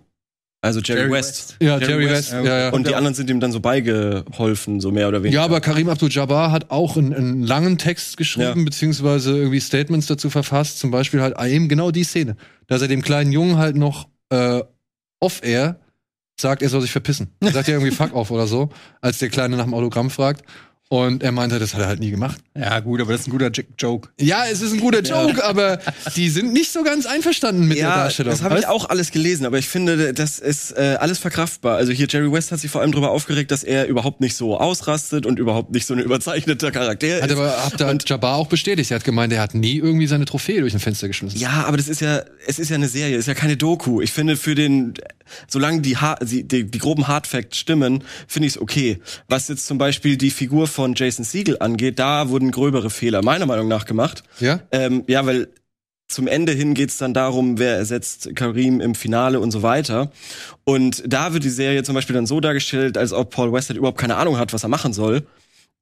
Also Jerry, Jerry West. Ja, Jerry Jerry, West, West. ja. Ja, ja. Und die anderen sind ihm dann so beigeholfen, so mehr oder weniger. ja, aber Karim Abdul-Jabbar hat auch einen, einen langen Text geschrieben, Ja. beziehungsweise irgendwie Statements dazu verfasst. Zum Beispiel halt eben genau die Szene, dass er dem kleinen Jungen halt noch äh, off-air sagt, er soll sich verpissen. Er sagt ja irgendwie fuck off oder so, als der Kleine nach dem Autogramm fragt. Und er meinte, das hat er halt nie gemacht. Ja, gut, aber das ist ein guter J- Joke. Ja, es ist ein guter Joke, aber die sind nicht so ganz einverstanden mit der ja, Darstellung. das habe ich auch alles gelesen, aber ich finde, das ist äh, alles verkraftbar. Also hier Jerry West hat sich vor allem darüber aufgeregt, dass er überhaupt nicht so ausrastet und überhaupt nicht so ein überzeichneter Charakter Hat ist. aber Abdul Jabbar auch bestätigt. Er hat gemeint, er hat nie irgendwie seine Trophäe durch ein Fenster geschmissen. Ja, aber das ist ja, es ist ja eine Serie, es ist ja keine Doku. Ich finde für den, solange die, ha die, die, die groben Hardfacts stimmen, finde ich es okay. Was jetzt zum Beispiel die Figur von Jason Siegel angeht, da wurden gröbere Fehler meiner Meinung nach gemacht. Ja? Ähm, ja, weil zum Ende hin geht's dann darum, wer ersetzt Karim im Finale und so weiter. Und da wird die Serie zum Beispiel dann so dargestellt, als ob Paul Westhead überhaupt keine Ahnung hat, was er machen soll.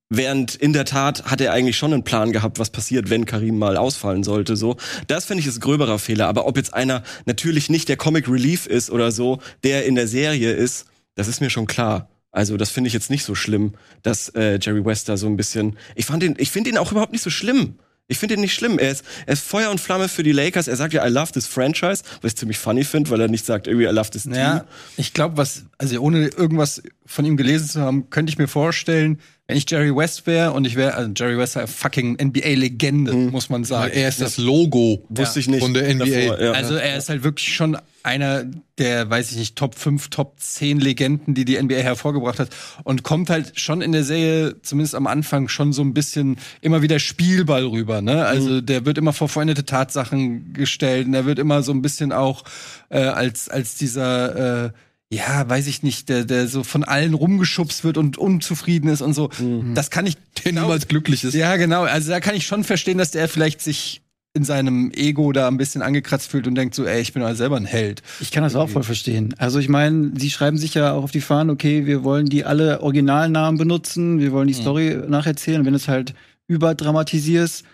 Während in der Tat hat er eigentlich schon einen Plan gehabt, was passiert, wenn Karim mal ausfallen sollte. So, das finde ich ist ein gröberer Fehler. Aber ob jetzt einer natürlich nicht der Comic Relief ist oder so, der in der Serie ist, das ist mir schon klar. Also das finde ich jetzt nicht so schlimm, dass äh, Jerry West da so ein bisschen. Ich fand ihn, ich finde ihn auch überhaupt nicht so schlimm. Ich finde ihn nicht schlimm. Er ist, er ist Feuer und Flamme für die Lakers. Er sagt ja, I love this franchise, was ich ziemlich funny finde, weil er nicht sagt, irgendwie, I love this team. Ja, ich glaube, was, also ohne irgendwas von ihm gelesen zu haben, könnte ich mir vorstellen, wenn ich Jerry West wäre und ich wäre, also Jerry West ist fucking NBA-Legende, muss man sagen. Er ist das Logo Wusste ich nicht. von der NBA. davor, ja. Also er ist halt wirklich schon einer der, weiß ich nicht, Top 5, Top 10 Legenden, die die NBA hervorgebracht hat und kommt halt schon in der Serie, zumindest am Anfang, schon so ein bisschen immer wieder Spielball rüber. Ne? Also der wird immer vor vollendete Tatsachen gestellt und er wird immer so ein bisschen auch äh, als, als dieser äh, ja, weiß ich nicht, der, der so von allen rumgeschubst wird und unzufrieden ist und so. Das kann ich der niemals glücklich ist. ja, genau. Also da kann ich schon verstehen, dass der vielleicht sich in seinem Ego da ein bisschen angekratzt fühlt und denkt so, ey, ich bin halt selber ein Held. Ich kann das auch voll verstehen. Also ich meine, sie schreiben sich ja auch auf die Fahnen, okay, wir wollen die alle Originalnamen benutzen, wir wollen die Story nacherzählen. Wenn es halt überdramatisierst,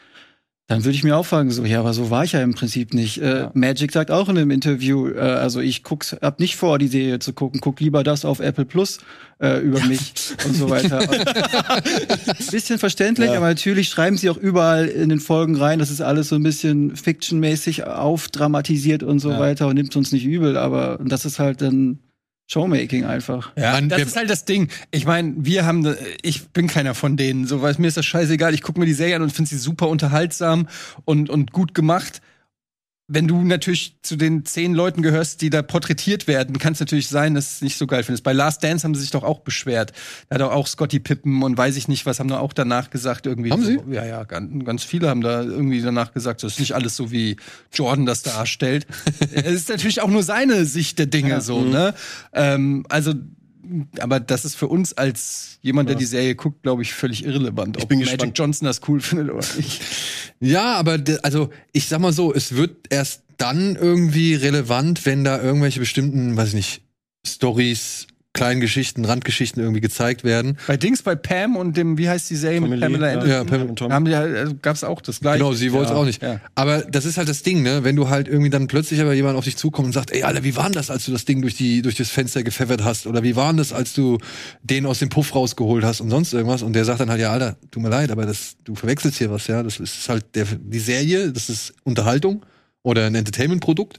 dann würde ich mir auch fragen, so, ja, aber so war ich ja im Prinzip nicht. Äh, Magic sagt auch in einem Interview, äh, also ich guck's, hab nicht vor, die Serie zu gucken, guck lieber das auf Apple Plus äh, über mich und so weiter. Und bisschen verständlich, aber natürlich schreiben sie auch überall in den Folgen rein, das ist alles so ein bisschen fictionmäßig aufdramatisiert und so Ja. weiter und nimmt uns nicht übel, aber das ist halt dann Showmaking einfach. Ja, das ist halt das Ding. Ich meine, wir haben, ich bin keiner von denen. So, weil mir ist das scheißegal. Ich gucke mir die Serie an und finde sie super unterhaltsam und, und gut gemacht. Wenn du natürlich zu den zehn Leuten gehörst, die da porträtiert werden, kann es natürlich sein, dass es nicht so geil findest. Bei Last Dance haben sie sich doch auch beschwert. Da hat auch Scotty Pippen und weiß ich nicht, was haben da auch danach gesagt irgendwie. Haben sie? So, ja, ja, ganz, ganz viele haben da irgendwie danach gesagt, das ist nicht alles so wie Jordan das darstellt. es ist natürlich auch nur seine Sicht der Dinge so, ne? Ähm, also aber das ist für uns als jemand, der die Serie guckt, glaube ich, völlig irrelevant. Ich ob bin Magic gespannt. Johnson das cool findet oder nicht. Ja, aber also ich sag mal so, es wird erst dann irgendwie relevant, wenn da irgendwelche bestimmten, weiß ich nicht, Stories, kleinen Geschichten, Randgeschichten irgendwie gezeigt werden. Bei Dings, bei Pam und dem, wie heißt die Serie mit Pamela. Anderson? Ja, Pam- und Tom. Haben die, also, gab's auch das gleiche. Genau, sie wollte es Ja, auch nicht. Ja. Aber das ist halt das Ding, ne? Wenn du halt irgendwie dann plötzlich aber jemand auf dich zukommt und sagt, ey, Alter, wie war denn das, als du das Ding durch die durch das Fenster gepfeffert hast? Oder wie war denn das, als du den aus dem Puff rausgeholt hast und sonst irgendwas? Und der sagt dann halt, ja, Alter, tut mir leid, aber das, du verwechselst hier was, ja. Das ist halt der, die Serie, das ist Unterhaltung. oder ein Entertainment-Produkt.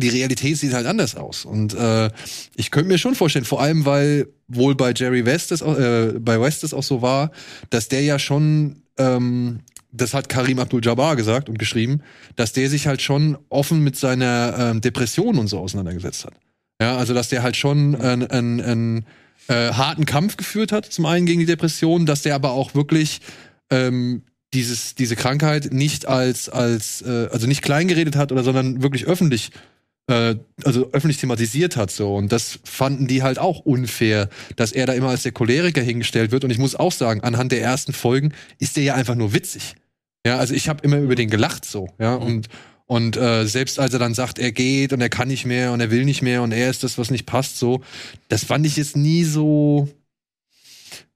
Die Realität sieht halt anders aus. Und äh, ich könnte mir schon vorstellen, vor allem, weil wohl bei Jerry West es, auch- äh, bei West es auch so war, dass der ja schon, ähm, das hat Karim Abdul-Jabbar gesagt und geschrieben, dass der sich halt schon offen mit seiner ähm, Depression und so auseinandergesetzt hat. Ja, also dass der halt schon einen, einen, einen äh, harten Kampf geführt hat, zum einen gegen die Depression, dass der aber auch wirklich ähm, dieses, diese Krankheit nicht als, als äh, also nicht kleingeredet hat oder sondern wirklich öffentlich äh, also öffentlich thematisiert hat so. Und das fanden die halt auch unfair, dass er da immer als der Choleriker hingestellt wird. Und ich muss auch sagen, anhand der ersten Folgen ist der ja einfach nur witzig. Ja, also ich habe immer über den gelacht so, ja, und und äh, selbst als er dann sagt, er geht und er kann nicht mehr und er will nicht mehr und er ist das, was nicht passt, so, das fand ich jetzt nie so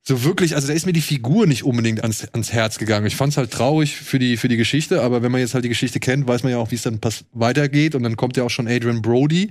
so wirklich, also da ist mir die Figur nicht unbedingt ans, ans Herz gegangen. Ich fand's halt traurig für die, für die Geschichte, aber wenn man jetzt halt die Geschichte kennt, weiß man ja auch, wie es dann weitergeht. Und dann kommt ja auch schon Adrian Brody,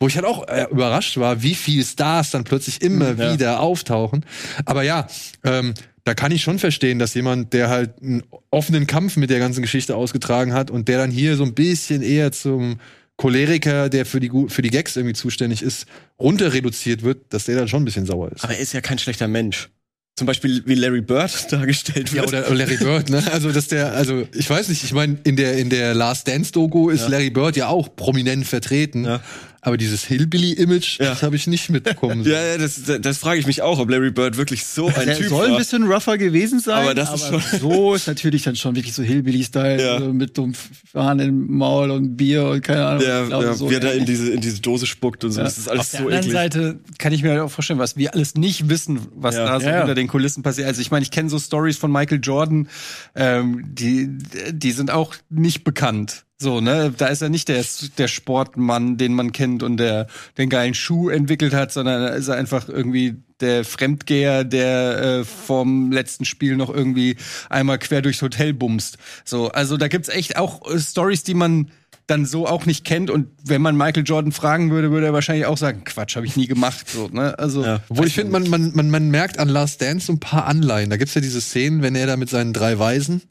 wo ich halt auch äh, überrascht war, wie viele Stars dann plötzlich immer ja. wieder auftauchen. Aber ja, ähm, da kann ich schon verstehen, dass jemand, der halt einen offenen Kampf mit der ganzen Geschichte ausgetragen hat und der dann hier so ein bisschen eher zum Choleriker, der für die, für die Gags irgendwie zuständig ist, runter reduziert wird, dass der dann schon ein bisschen sauer ist. Aber er ist ja kein schlechter Mensch. Zum Beispiel wie Larry Bird dargestellt Ja, wird. oder Larry Bird, ne? Also, dass der, also, ich weiß nicht, ich meine, in der, in der Last Dance-Doku ist Ja. Larry Bird ja auch prominent vertreten. Ja. Aber dieses Hillbilly-Image, Ja. das habe ich nicht mitbekommen. ja, ja, das, das, das frage ich mich auch, ob Larry Bird wirklich so ein Der Typ soll ein bisschen rougher gewesen sein, Aber das ist schon- so ist natürlich dann schon wirklich so Hillbilly-Style, Ja. also mit einem Fahnen im Maul und Bier und keine Ahnung. Der, Ich glaube, ja, so wie er da in diese, in diese Dose spuckt und so. Ja. Das ist alles Auf der so anderen eklig. Seite kann ich mir halt auch vorstellen, was wir alles nicht wissen, was Ja. da so Ja, ja. hinter den Kulissen passiert. Also ich meine, ich kenne so Stories von Michael Jordan, ähm, die, die sind auch nicht bekannt. So, ne, da ist er nicht der, der Sportmann, den man kennt und der den geilen Schuh entwickelt hat, sondern da ist er einfach irgendwie der Fremdgeher, der äh, vom letzten Spiel noch irgendwie einmal quer durchs Hotel bumst. So, also da gibt's echt auch äh, Stories, die man dann so auch nicht kennt und wenn man Michael Jordan fragen würde, würde er wahrscheinlich auch sagen, Quatsch, habe ich nie gemacht, so, ne? Also Ja. Obwohl ich finde, man, man, man, man merkt an Last Dance so ein paar Anleihen. Da gibt's ja diese Szenen, wenn er da mit seinen drei Weisen,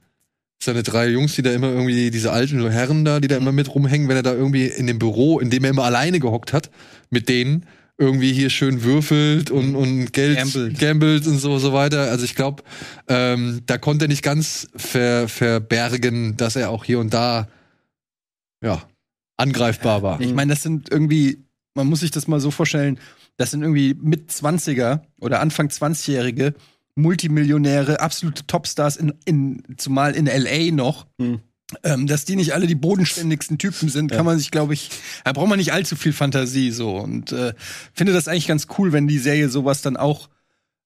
seine drei Jungs, die da immer irgendwie, diese alten Herren da, die da immer mit rumhängen, wenn er da irgendwie in dem Büro, in dem er immer alleine gehockt hat, mit denen irgendwie hier schön würfelt und, und Geld Gambelt. gambelt und so, so weiter. Also ich glaube, ähm, da konnte er nicht ganz ver, verbergen, dass er auch hier und da, ja, angreifbar war. Ich meine, das sind irgendwie, man muss sich das mal so vorstellen, das sind irgendwie mit 20er oder Anfang 20-Jährige Multimillionäre, absolute Topstars in, in zumal in LA noch. Hm. Ähm, dass die nicht alle die bodenständigsten Typen sind, kann man sich, glaube ich, da braucht man nicht allzu viel Fantasie so. Und äh, finde das eigentlich ganz cool, wenn die Serie sowas dann auch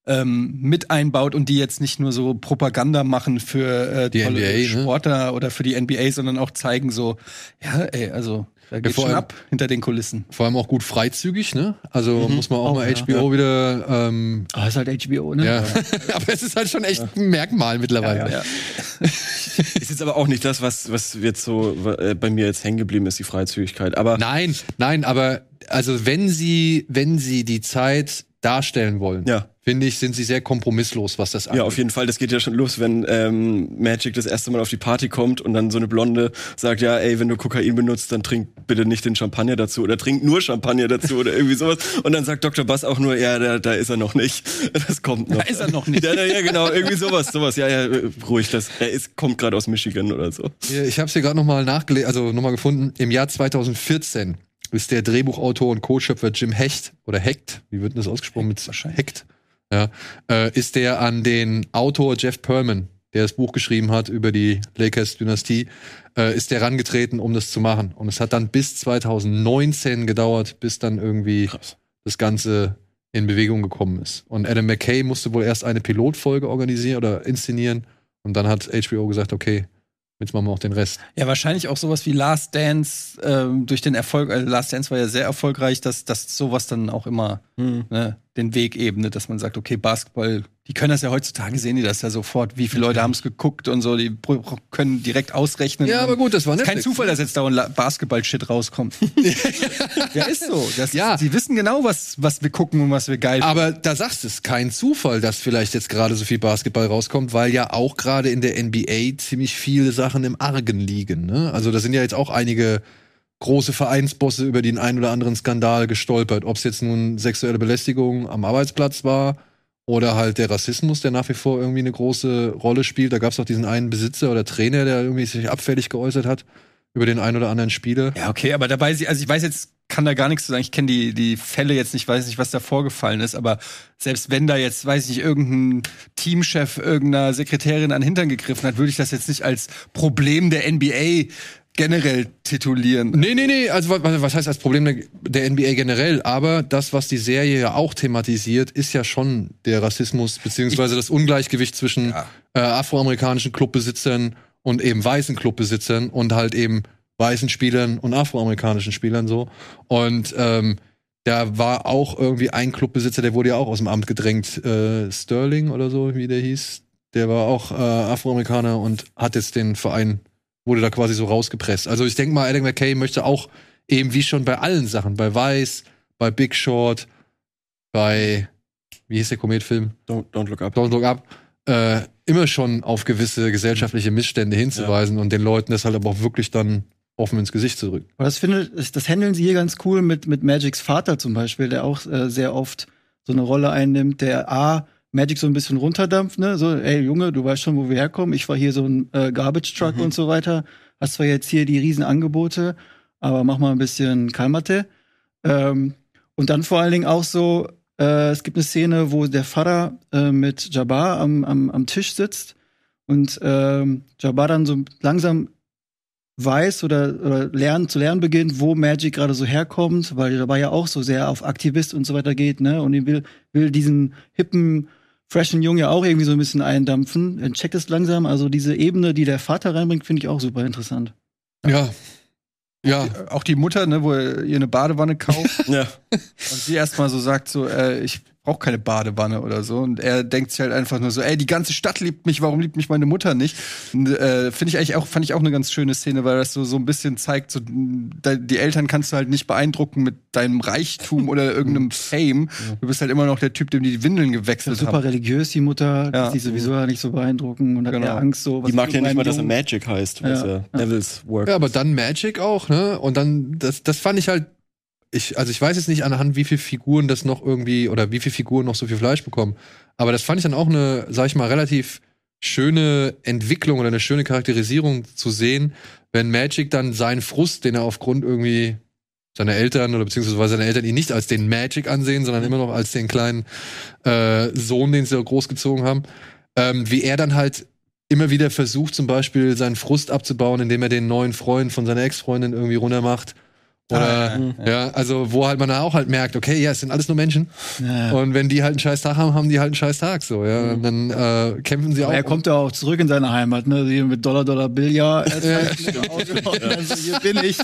ähm, mit einbaut und die jetzt nicht nur so Propaganda machen für äh, Die tolle NBA, ne? Sportler oder für die NBA, sondern auch zeigen so, ja, ey, also da geht vor schon allem- ab hinter den Kulissen. Vor allem auch gut freizügig, ne? Also muss man auch, Auch, mal ja. HBO wieder, ähm, Ah, ist halt HBO, ne? ja. Aber es ist halt schon echt ein Merkmal mittlerweile. Ja. Ist jetzt aber auch nicht das, was, was jetzt so äh, bei mir jetzt hängen geblieben ist, die Freizügigkeit. Aber Nein, nein, aber also wenn sie, wenn sie die Zeit darstellen wollen, Ja. finde ich, sind sie sehr kompromisslos, was das angeht. Ja, auf jeden Fall. Das geht ja schon los, wenn ähm, Magic das erste Mal auf die Party kommt und dann so eine Blonde sagt, ja, ey, wenn du Kokain benutzt, dann trink bitte nicht den Champagner dazu oder trink nur Champagner dazu oder irgendwie sowas. Und dann sagt Dr. Bass auch nur, ja, da, da ist er noch nicht. Das kommt noch. Da ist er noch nicht. Ja, ja, ja, genau, irgendwie sowas, sowas. Ja, ja, ruhig, das. Er ist, kommt gerade aus Michigan oder so. Ja, Ich habe es hier gerade nochmal nachgelesen, also nochmal gefunden. Im Jahr 2014 ist der Drehbuchautor und Co-Schöpfer Jim Hecht oder Hecht, wie wird denn das ausgesprochen mit wahrscheinlich. Hecht? Ja, äh, ist der an den Autor Jeff Perlman, der das Buch geschrieben hat über die Lakers-Dynastie, äh, ist der rangetreten, um das zu machen. Und es hat dann bis 2019 gedauert, bis dann irgendwie Krass. das Ganze in Bewegung gekommen ist. Und Adam McKay musste wohl erst eine Pilotfolge organisieren oder inszenieren. Und dann hat HBO gesagt, okay, jetzt machen wir auch den Rest. Ja, wahrscheinlich auch sowas wie Last Dance ähm, durch den Erfolg. Also Last Dance war ja sehr erfolgreich, dass, dass sowas dann auch immer Hm. ne, den Weg ebnet, dass man sagt, okay, Basketball, die können das ja heutzutage, sehen die das ja sofort, wie viele Leute haben es geguckt und so, die können direkt ausrechnen. Ja, aber gut, das war ist kein. Zufall, dass jetzt da ein Basketball-Shit rauskommt. ja, ist so. Das, Ja. Die wissen genau, was, was wir gucken und was wir geil finden. Aber da sagst du es, kein Zufall, dass vielleicht jetzt gerade so viel Basketball rauskommt, weil ja auch gerade in der NBA ziemlich viele Sachen im Argen liegen. Ne? Also da sind ja jetzt auch einige große Vereinsbosse über den einen oder anderen Skandal gestolpert. Ob es jetzt nun sexuelle Belästigung am Arbeitsplatz war oder halt der Rassismus, der nach wie vor irgendwie eine große Rolle spielt. Da gab es auch diesen einen Besitzer oder Trainer, der irgendwie sich abfällig geäußert hat über den einen oder anderen Spieler. Ja, okay, aber dabei, also ich weiß jetzt, kann da gar nichts zu sagen. Ich kenne die, die Fälle jetzt nicht, weiß nicht, was da vorgefallen ist, aber selbst wenn da jetzt, weiß ich nicht, irgendein Teamchef irgendeiner Sekretärin an den Hintern gegriffen hat, würde ich das jetzt nicht als Problem der NBA generell titulieren. Nee, nee, nee, also was, was heißt als Problem der, NBA generell? Aber das, was die Serie ja auch thematisiert, ist ja schon der Rassismus beziehungsweise das Ungleichgewicht zwischen Ja. äh, afroamerikanischen Clubbesitzern und eben weißen Clubbesitzern und halt eben weißen Spielern und afroamerikanischen Spielern so. Und ähm, da war auch irgendwie ein Clubbesitzer, der wurde ja auch aus dem Amt gedrängt, äh, Sterling oder so, wie der hieß. Der war auch äh, Afroamerikaner und hat jetzt den Verein wurde da quasi so rausgepresst. Also ich denke mal, Adam McKay möchte auch eben wie schon bei allen Sachen, bei Vice, bei Big Short, bei wie hieß der Kometfilm? Don't, don't look up. Don't Look Up, äh, immer schon auf gewisse gesellschaftliche Missstände hinzuweisen und den Leuten das halt aber auch wirklich dann offen ins Gesicht zurück. Aber das finde das, das handeln sie hier ganz cool mit, mit Magics Vater zum Beispiel, der auch äh, sehr oft so eine Rolle einnimmt, der A, Magic so ein bisschen runterdampft, ne? So, ey Junge, du weißt schon, wo wir herkommen. Ich war hier so ein äh, Garbage Truck Mhm. und so weiter. Hast zwar jetzt hier die riesen Angebote, aber mach mal ein bisschen Kalmate. Ähm, und dann vor allen Dingen auch so, äh, es gibt eine Szene, wo der Vater äh, mit Jabbar am, am, am Tisch sitzt und ähm, Jabbar dann so langsam weiß oder, oder lernen, zu lernen beginnt, wo Magic gerade so herkommt, weil dabei ja auch so sehr auf Aktivist und so weiter geht, ne? Und ihn will, will diesen hippen, freshen Jungen ja auch irgendwie so ein bisschen eindampfen. Er checkt es langsam. Also diese Ebene, die der Vater reinbringt, finde ich auch super interessant. Ja. Ja. Auch die Mutter, ne, wo ihr eine Badewanne kauft Ja. und sie erstmal so sagt so, äh, ich brauche keine Badewanne oder so und er denkt sich halt einfach nur so, ey, die ganze Stadt liebt mich, warum liebt mich meine Mutter nicht? Und, äh, finde ich eigentlich auch fand ich auch eine ganz schöne Szene, weil das so so ein bisschen zeigt, so de- die Eltern kannst du halt nicht beeindrucken mit deinem Reichtum oder irgendeinem Fame. Du bist halt immer noch der Typ, dem die Windeln Ja, gewechselt super haben. religiös, die Mutter. Ja. Die sowieso ja nicht so beeindruckend und hat Genau. eher Angst so. was Die mag ja nicht mal, dass er? Magic heißt, was Ja. ja, Devils Work. Ja, aber dann Magic auch, ne? Und dann, das, das fand ich halt, ich, also ich weiß jetzt nicht anhand, wie viele Figuren das noch irgendwie, oder wie viele Figuren noch so viel Fleisch bekommen. Aber das fand ich dann auch eine, sag ich mal, relativ schöne Entwicklung oder eine schöne Charakterisierung zu sehen, wenn Magic dann seinen Frust, den er aufgrund irgendwie seiner Eltern oder beziehungsweise seine Eltern ihn nicht als den Magic ansehen, sondern immer noch als den kleinen äh, Sohn, den sie großgezogen haben, ähm, wie er dann halt immer wieder versucht, zum Beispiel seinen Frust abzubauen, indem er den neuen Freund von seiner Ex-Freundin irgendwie runtermacht. Oder, Ah, ja, also, wo halt man auch halt merkt, okay, ja, es sind alles nur Menschen. Ja. Und wenn die halt einen scheiß Tag haben, haben die halt einen scheiß Tag, so, ja. Und dann, äh, kämpfen sie auch. Aber er kommt ja auch zurück in seine Heimat, ne? Hier mit Dollar, Dollar, Billard. Er zeigt mit dem Auto und dann so, hier bin ich.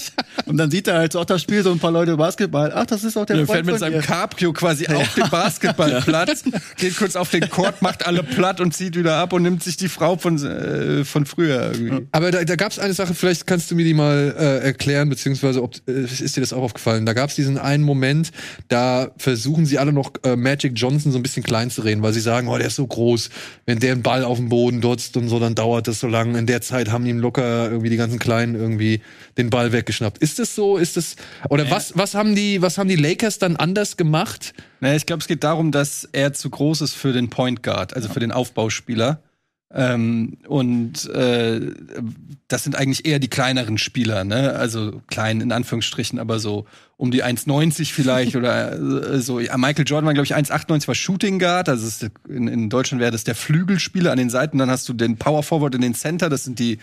Und dann sieht er halt so, ach, da spielen so ein paar Leute Basketball. Ach, das ist auch der Er Freund fährt mit seinem. Cabrio quasi auf den Basketballplatz, geht kurz auf den Court, macht alle platt und zieht wieder ab und nimmt sich die Frau von, äh, von früher irgendwie. Aber da, da gab es eine Sache, vielleicht kannst du mir die mal äh, erklären, beziehungsweise ob, äh, ist dir das auch aufgefallen? Da gab es diesen einen Moment, da versuchen sie alle noch äh, Magic Johnson so ein bisschen klein zu reden, weil sie sagen, oh, der ist so groß, wenn der einen Ball auf dem Boden dotzt und so, dann dauert das so lange. In der Zeit haben ihm locker irgendwie die ganzen Kleinen irgendwie den Ball weggeschnappt. Ist das so? Ist das oder was? Was haben die? Was haben die Lakers dann anders gemacht? Naja, ich glaube, es geht darum, dass er zu groß ist für den Point Guard, also für den Aufbauspieler. Ähm, und äh, das sind eigentlich eher die kleineren Spieler, ne? Also klein in Anführungsstrichen, aber so um die 1,90 vielleicht oder äh, so. Ja, Michael Jordan war, glaube ich, 1,98 war Shooting Guard, also ist, in, in Deutschland wäre das der Flügelspieler an den Seiten. Dann hast du den Power Forward in den Center, das sind die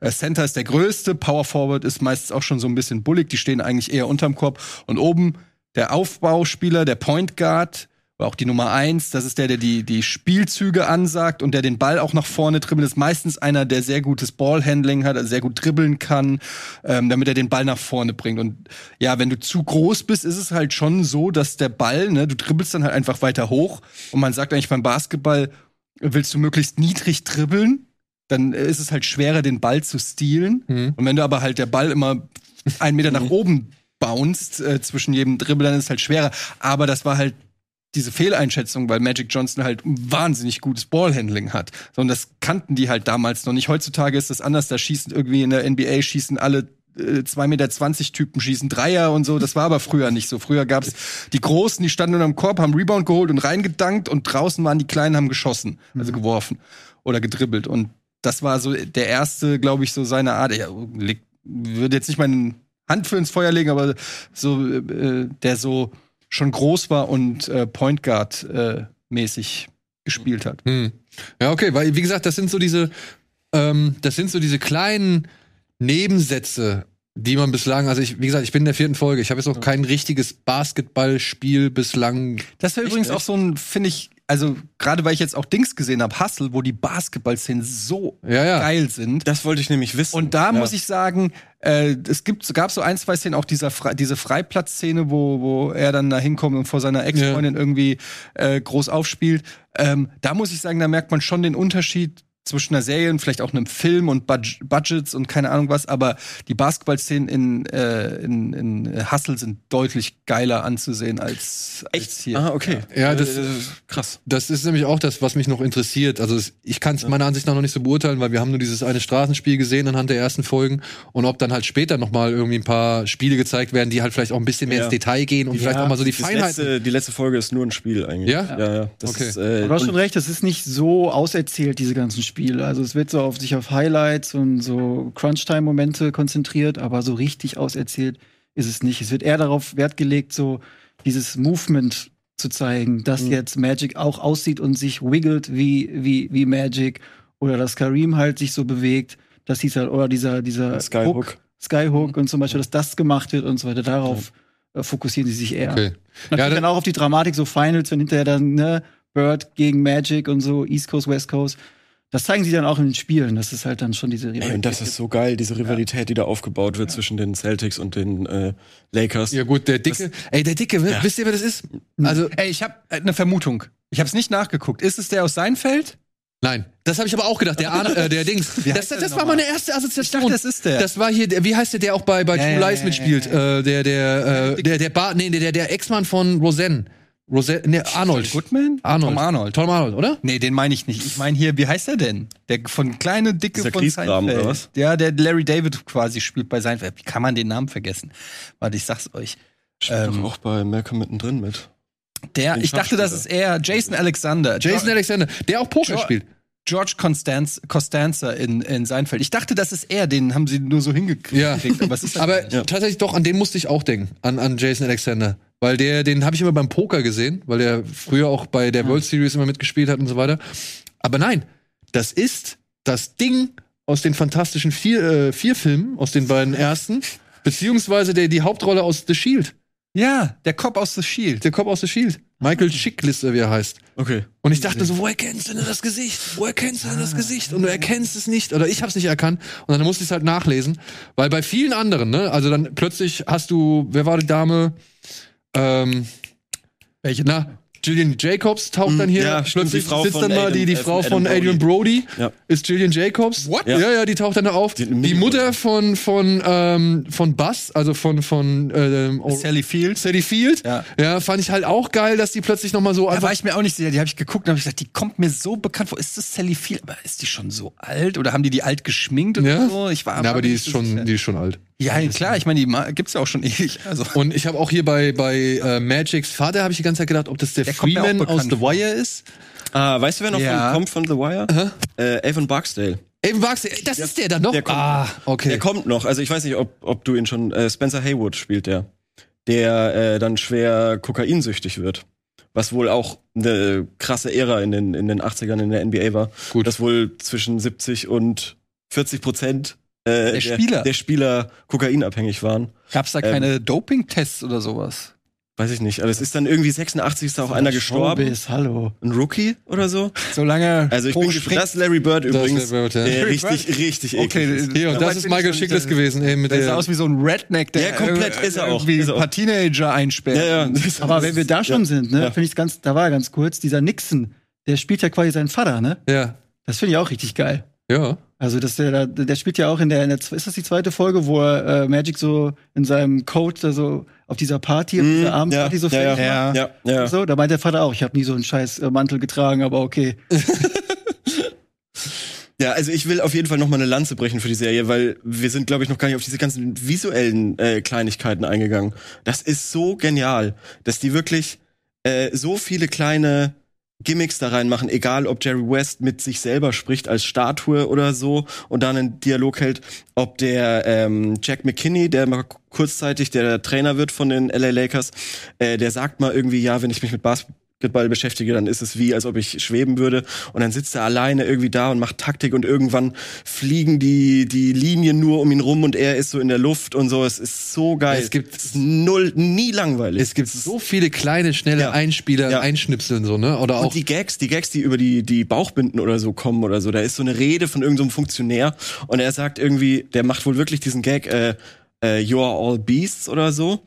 äh, Center ist der größte, Power Forward ist meistens auch schon so ein bisschen bullig, die stehen eigentlich eher unterm Korb. Und oben der Aufbauspieler, der Point Guard Auch die Nummer eins, das ist der, der die, die Spielzüge ansagt und der den Ball auch nach vorne dribbelt. Ist meistens einer, der sehr gutes Ballhandling hat, also sehr gut dribbeln kann, ähm, damit er den Ball nach vorne bringt. Und ja, wenn du zu groß bist, ist es halt schon so, dass der Ball, ne, du dribbelst dann halt einfach weiter hoch. Und man sagt eigentlich beim Basketball, willst du möglichst niedrig dribbeln, dann ist es halt schwerer, den Ball zu stealen. Mhm. Und wenn du aber halt der Ball immer einen Meter nach oben bounced äh, zwischen jedem Dribbel, dann ist es halt schwerer. Aber das war halt diese Fehleinschätzung, weil Magic Johnson halt wahnsinnig gutes Ballhandling hat. So, Und das kannten die halt damals noch nicht. Heutzutage ist das anders. Da schießen irgendwie in der NBA schießen alle äh, 2,20 Meter Typen schießen Dreier und so. Das war aber früher nicht so. Früher gab's die Großen, die standen unterm Korb, haben Rebound geholt und reingedankt und draußen waren die Kleinen, haben geschossen, also geworfen oder gedribbelt. Und das war so der erste, glaube ich, so seine Art. Leg- würde jetzt nicht meine Hand für ins Feuer legen, aber so, äh, der so schon groß war und äh, Point Guard äh, mäßig gespielt hat. Hm. Ja, okay, weil, wie gesagt, das sind so diese, ähm, das sind so diese kleinen Nebensätze, die man bislang, also ich, wie gesagt, ich bin in der vierten Folge, ich habe jetzt noch kein richtiges Basketballspiel bislang. Das wäre übrigens auch so ein, finde ich, also gerade weil ich jetzt auch Dings gesehen habe, Hustle, wo die Basketballszenen so Ja, ja. geil sind. Das wollte ich nämlich wissen. Und da Ja. muss ich sagen, äh, es gibt, gab so ein, zwei Szenen, auch dieser Fre diese Freiplatzszene, wo, wo er dann da hinkommt und vor seiner Ex-Freundin irgendwie äh, groß aufspielt. Ähm, da muss ich sagen, da merkt man schon den Unterschied zwischen einer Serie und vielleicht auch einem Film und Budg Budgets und keine Ahnung was, aber die Basketballszenen in, äh, in, in Hustle sind deutlich geiler anzusehen als, als hier. Ah, okay. Ja, das- Äh, krass. Das ist nämlich auch das, was mich noch interessiert. Also ich kann es meiner Ansicht nach noch nicht so beurteilen, weil wir haben nur dieses eine Straßenspiel gesehen anhand der ersten Folgen und ob dann halt später noch mal irgendwie ein paar Spiele gezeigt werden, die halt vielleicht auch ein bisschen mehr Ja. ins Detail gehen und vielleicht auch mal so die Das Feinheiten. letzte, die letzte Folge ist nur ein Spiel eigentlich. Ja? Ja, ja. Das Okay. ist, äh, Du hast schon recht, das ist nicht so auserzählt, diese ganzen Spiele. Also es wird so auf sich auf Highlights und so Crunch-Time-Momente konzentriert, aber so richtig auserzählt ist es nicht. Es wird eher darauf Wert gelegt, so dieses Movement zu zeigen, dass Mhm. jetzt Magic auch aussieht und sich wiggelt wie, wie, wie Magic oder dass Kareem halt sich so bewegt. Das hieß halt, oder dieser, dieser Skyhook. Skyhook und zum Beispiel, dass das gemacht wird und so weiter. Darauf äh, fokussieren sie sich eher. Okay. Natürlich Ja, dann auch auf die Dramatik, so Finals, wenn hinterher dann, ne, Bird gegen Magic und so, East Coast, West Coast. Das zeigen sie dann auch in den Spielen. Das ist halt dann schon diese Ey, und das ist so geil, diese Rivalität, die da aufgebaut wird zwischen den Celtics und den äh, Lakers. Ja gut, der Dicke, ey, der Dicke, Ja. wisst ihr, wer das ist? Also, Ey, ich habe eine Vermutung. Ich habe es nicht nachgeguckt. Ist es der aus Seinfeld? nein, das habe ich aber auch gedacht, der, Arne, äh, der Dings. Das, das, der war meine erste Assoziation. Ich dachte, das ist der. Das war hier, der, wie heißt der, der auch bei, bei Ja, True ja, Lies ja, mitspielt? ja, Äh, der, der, äh, der, der Bar, nee, der, der Ex-Mann von Roseanne. Roseanne, nee, Arnold. Goodman? Arnold. Tom Arnold. Tom Arnold, oder? Nee, den meine ich nicht. Ich meine hier, wie heißt er denn? Der von kleine Dicke Dieser von Seinfeld. oder was? Ja, der Larry David quasi spielt bei Seinfeld. Wie kann man den Namen vergessen? Warte, ich sag's euch. Spielt Ähm, doch auch bei Malcolm mittendrin mit. Der, Den ich dachte, das ist er, Jason Alexander. Jason Jo- Alexander, der auch Poker Jo- spielt. George Constanz, Costanza in, in Seinfeld. Ich dachte, das ist er, den haben sie nur so hingekriegt. Ja. Aber, Aber nicht. tatsächlich doch, an den musste ich auch denken, an, an Jason Alexander. Weil der, den habe ich immer beim Poker gesehen, weil der früher auch bei der World Series immer mitgespielt hat und so weiter. Aber nein, das ist das Ding aus den fantastischen vier, äh, vier Filmen, aus den beiden ersten, beziehungsweise der, die Hauptrolle aus The Shield. ja, der Cop aus The Shield. Der Kopf aus The Shield. Michael Chiklis, wie er heißt. Okay. Und ich dachte so, woher kennst du denn das Gesicht? Woher kennst du denn das Gesicht? Und du erkennst es nicht. Oder ich hab's nicht erkannt. Und dann musste ich es halt nachlesen. Weil bei vielen anderen, ne, also dann plötzlich hast du, wer war die Dame? Ähm, Welche? na, Gillian Jacobs taucht dann hier. ja, stimmt, plötzlich die Frau sitzt von dann mal Adam- die, die äh, Frau von von Adam Adrian Brody. Ja. Ist Gillian Jacobs. What? Ja, ja, die taucht dann da auf. Die- Die, Mutter von, von, ähm, von Buzz, also von, von, ähm, Sally Field. Sally Field. Ja. ja, fand ich halt auch geil, dass die plötzlich noch mal so Da war ich mir auch nicht sicher. Die habe ich geguckt und habe gesagt, die kommt mir so bekannt vor. Ist das Sally Field? Aber ist die schon so alt? Oder haben die die alt geschminkt oder Ja. so? Ich war Na, aber die ist schon, die ist schon alt. Ja, klar. Ich meine, die gibt's ja auch schon ewig. Also Und ich habe auch hier bei, bei äh, Magics Vater habe ich die ganze Zeit gedacht, ob das der, Der Freeman aus The Wire ist. Ah, weißt du, wer noch Ja. von, kommt von The Wire? Äh, Evan Barksdale. Eben Barksdale, das ist der dann noch. der kommt ah, okay. Der kommt noch. Also ich weiß nicht, ob, ob du ihn schon. Äh, Spencer Haywood spielt der. Der äh, dann schwer kokainsüchtig wird. Was wohl auch eine krasse Ära in den, in den 80ern in der NBA war. Gut. Dass wohl zwischen 70 und 40 Prozent äh, Der Spieler. der Spieler kokainabhängig waren. gab's da Ähm. keine Doping-Tests oder sowas? weiß ich nicht. Aber es ist dann irgendwie 86 ist da auch einer gestorben. Showbiz, hallo. Ein Rookie oder so. Solange Also ich bin gespannt. Das ist Larry Bird ist übrigens. Larry Bird, ja. der Larry richtig, richtig Okay, eklig ist. Hier, und Soweit das ist Michael nicht. gewesen, ey, mit der sah der. aus wie so ein Redneck, der Ja, komplett äh, ist er auch. irgendwie Ist er ein auch. paar Teenager einsperrt. Ja, ja. Aber wenn wir da schon sind, ne, Ja. finde ich ganz, da war er ganz kurz, dieser Nixon, der spielt ja quasi seinen Vater, ne? Ja. Das finde ich auch richtig geil. Ja. Also, dass der, da- der spielt ja auch in der, in der, ist das die zweite Folge, wo er äh, Magic so in seinem Coat da so auf dieser Party, auf dieser Abendparty so ja, fertig ja, macht? ja, ja, ja. So, da meint der Vater auch, ich habe nie so einen scheiß äh, Mantel getragen, aber okay. Ja, also ich will auf jeden Fall noch mal eine Lanze brechen für die Serie, weil wir sind, glaube ich, noch gar nicht auf diese ganzen visuellen äh, Kleinigkeiten eingegangen. Das ist so genial, dass die wirklich äh, so viele kleine Gimmicks da reinmachen, egal ob Jerry West mit sich selber spricht als Statue oder so und dann einen Dialog hält, ob der ähm, Jack McKinney, der mal kurzzeitig der Trainer wird von den LA Lakers, äh, der sagt mal irgendwie, ja, wenn ich mich mit Basketball beschäftige, dann ist es wie, als ob ich schweben würde. Und dann sitzt er alleine irgendwie da und macht Taktik und irgendwann fliegen die, die Linien nur um ihn rum und er ist so in der Luft und so. Es ist so geil. Es gibt- ist null, nie langweilig. Es gibt so viele kleine, schnelle Ja. Einspieler, Ja. Einschnipseln, so, ne? Oder auch. Und die Gags, die Gags, die über die, die Bauchbinden oder so kommen oder so, da ist so eine Rede von irgendeinem Funktionär und er sagt irgendwie, der macht wohl wirklich diesen Gag, äh, äh, You are all beasts oder so.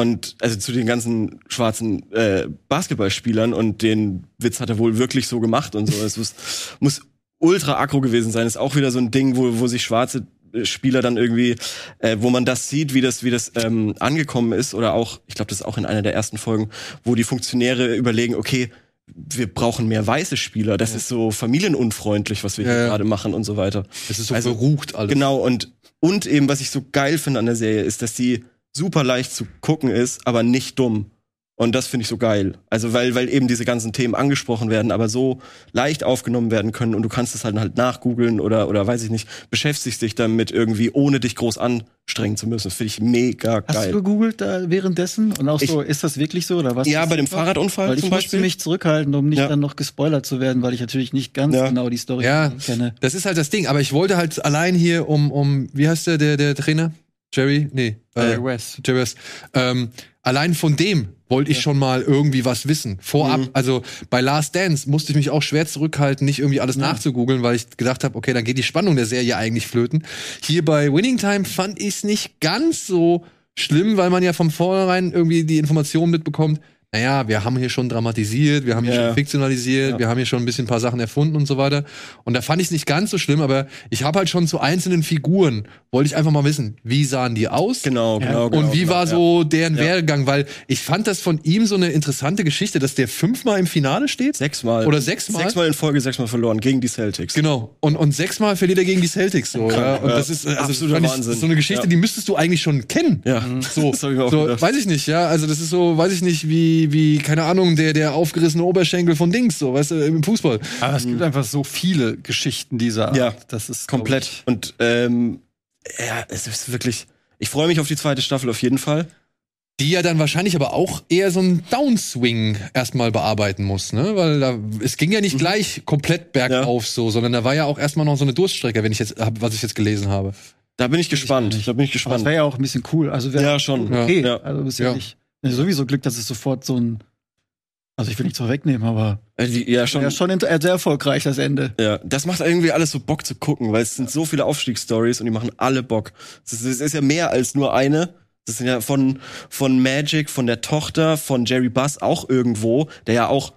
Und also zu den ganzen schwarzen äh, Basketballspielern und den Witz hat er wohl wirklich so gemacht und so. Es muss, muss ultra aggro gewesen sein. Ist auch wieder so ein Ding, wo, wo sich schwarze äh, Spieler dann irgendwie, äh, wo man das sieht, wie das, wie das ähm, angekommen ist, oder auch, ich glaube, das ist auch in einer der ersten Folgen, wo die Funktionäre überlegen, okay, wir brauchen mehr weiße Spieler. Das ist so familienunfreundlich, was wir Ja, hier ja. gerade machen und so weiter. es ist so also- verrucht alles. Genau, und, und eben, was ich so geil finde an der Serie, ist, dass die super leicht zu gucken ist, aber nicht dumm. Und das finde ich so geil. Also, weil, weil eben diese ganzen Themen angesprochen werden, aber so leicht aufgenommen werden können und du kannst es halt halt nachgoogeln oder, oder weiß ich nicht, beschäftigst dich damit irgendwie, ohne dich groß anstrengen zu müssen. Das finde ich mega Hast geil. du gegoogelt da währenddessen? Und auch Ich- so, ist das wirklich so oder was? Ja, bei dem das? Fahrradunfall Weil ich zum musste Beispiel. mich zurückhalten, um nicht Ja. dann noch gespoilert zu werden, weil ich natürlich nicht ganz Ja. genau die Story Ja. kenne. Das ist halt das Ding. Aber ich wollte halt allein hier um, um, wie heißt der, der, der Trainer? Jerry? Nee. Äh, Jerry West. Jerry West. Ähm, allein von dem wollte ich schon mal irgendwie was wissen. Vorab, Mhm. also bei Last Dance musste ich mich auch schwer zurückhalten, nicht irgendwie alles nachzugoogeln, weil ich gedacht habe, okay, dann geht die Spannung der Serie eigentlich flöten. Hier bei Winning Time fand ich es nicht ganz so schlimm, weil man ja von vornherein irgendwie die Information mitbekommt, naja, wir haben hier schon dramatisiert, wir haben hier Ja. schon fiktionalisiert, Ja. wir haben hier schon ein bisschen ein paar Sachen erfunden und so weiter. Und da fand ich es nicht ganz so schlimm, aber ich habe halt schon zu einzelnen Figuren, wollte ich einfach mal wissen, wie sahen die aus? Genau, genau, genau. Und wie genau, war ja. so deren Ja. Werdegang? Weil ich fand das von ihm so eine interessante Geschichte, dass der fünfmal im Finale steht. Sechsmal. Oder sechsmal? Sechsmal in Folge, sechsmal verloren gegen die Celtics. Genau. Und, und sechsmal verliert er gegen die Celtics. So, ja. Und ja. das ist äh, also Absoluter Wahnsinn. so eine Geschichte, Ja. die müsstest du eigentlich schon kennen. Ja, So, das hab ich auch so gedacht. weiß ich nicht, ja. Also das ist so, weiß ich nicht, wie, wie, keine Ahnung, der, der aufgerissene Oberschenkel von Dings, so, weißt du, im Fußball. Aber es gibt einfach so viele Geschichten dieser Art. Ja, das ist Komplett. Und ähm, ja, es ist wirklich. Ich freue mich auf die zweite Staffel auf jeden Fall. Die ja dann wahrscheinlich aber auch eher so einen Downswing erstmal bearbeiten muss, ne? Weil da, es ging ja nicht gleich komplett bergauf so, sondern da war ja auch erstmal noch so eine Durststrecke, wenn ich jetzt, was ich jetzt gelesen habe. Da bin ich gespannt. nicht. Da bin ich Aber das gespannt. wäre ja auch ein bisschen cool. Also Ja, schon. okay. Ja. Also ist ja, Ja. nicht ja, sowieso Glück, dass es sofort so ein. Also ich will nichts vorwegnehmen, aber Äh, ja, schon. ja schon int- sehr erfolgreich das Ende. Ja, das macht irgendwie alles so Bock zu gucken, weil es sind so viele Aufstiegsstories und die machen alle Bock. Es ist, es ist ja mehr als nur eine. Das sind ja von, von Magic, von der Tochter, von Jerry Buss auch irgendwo, der ja auch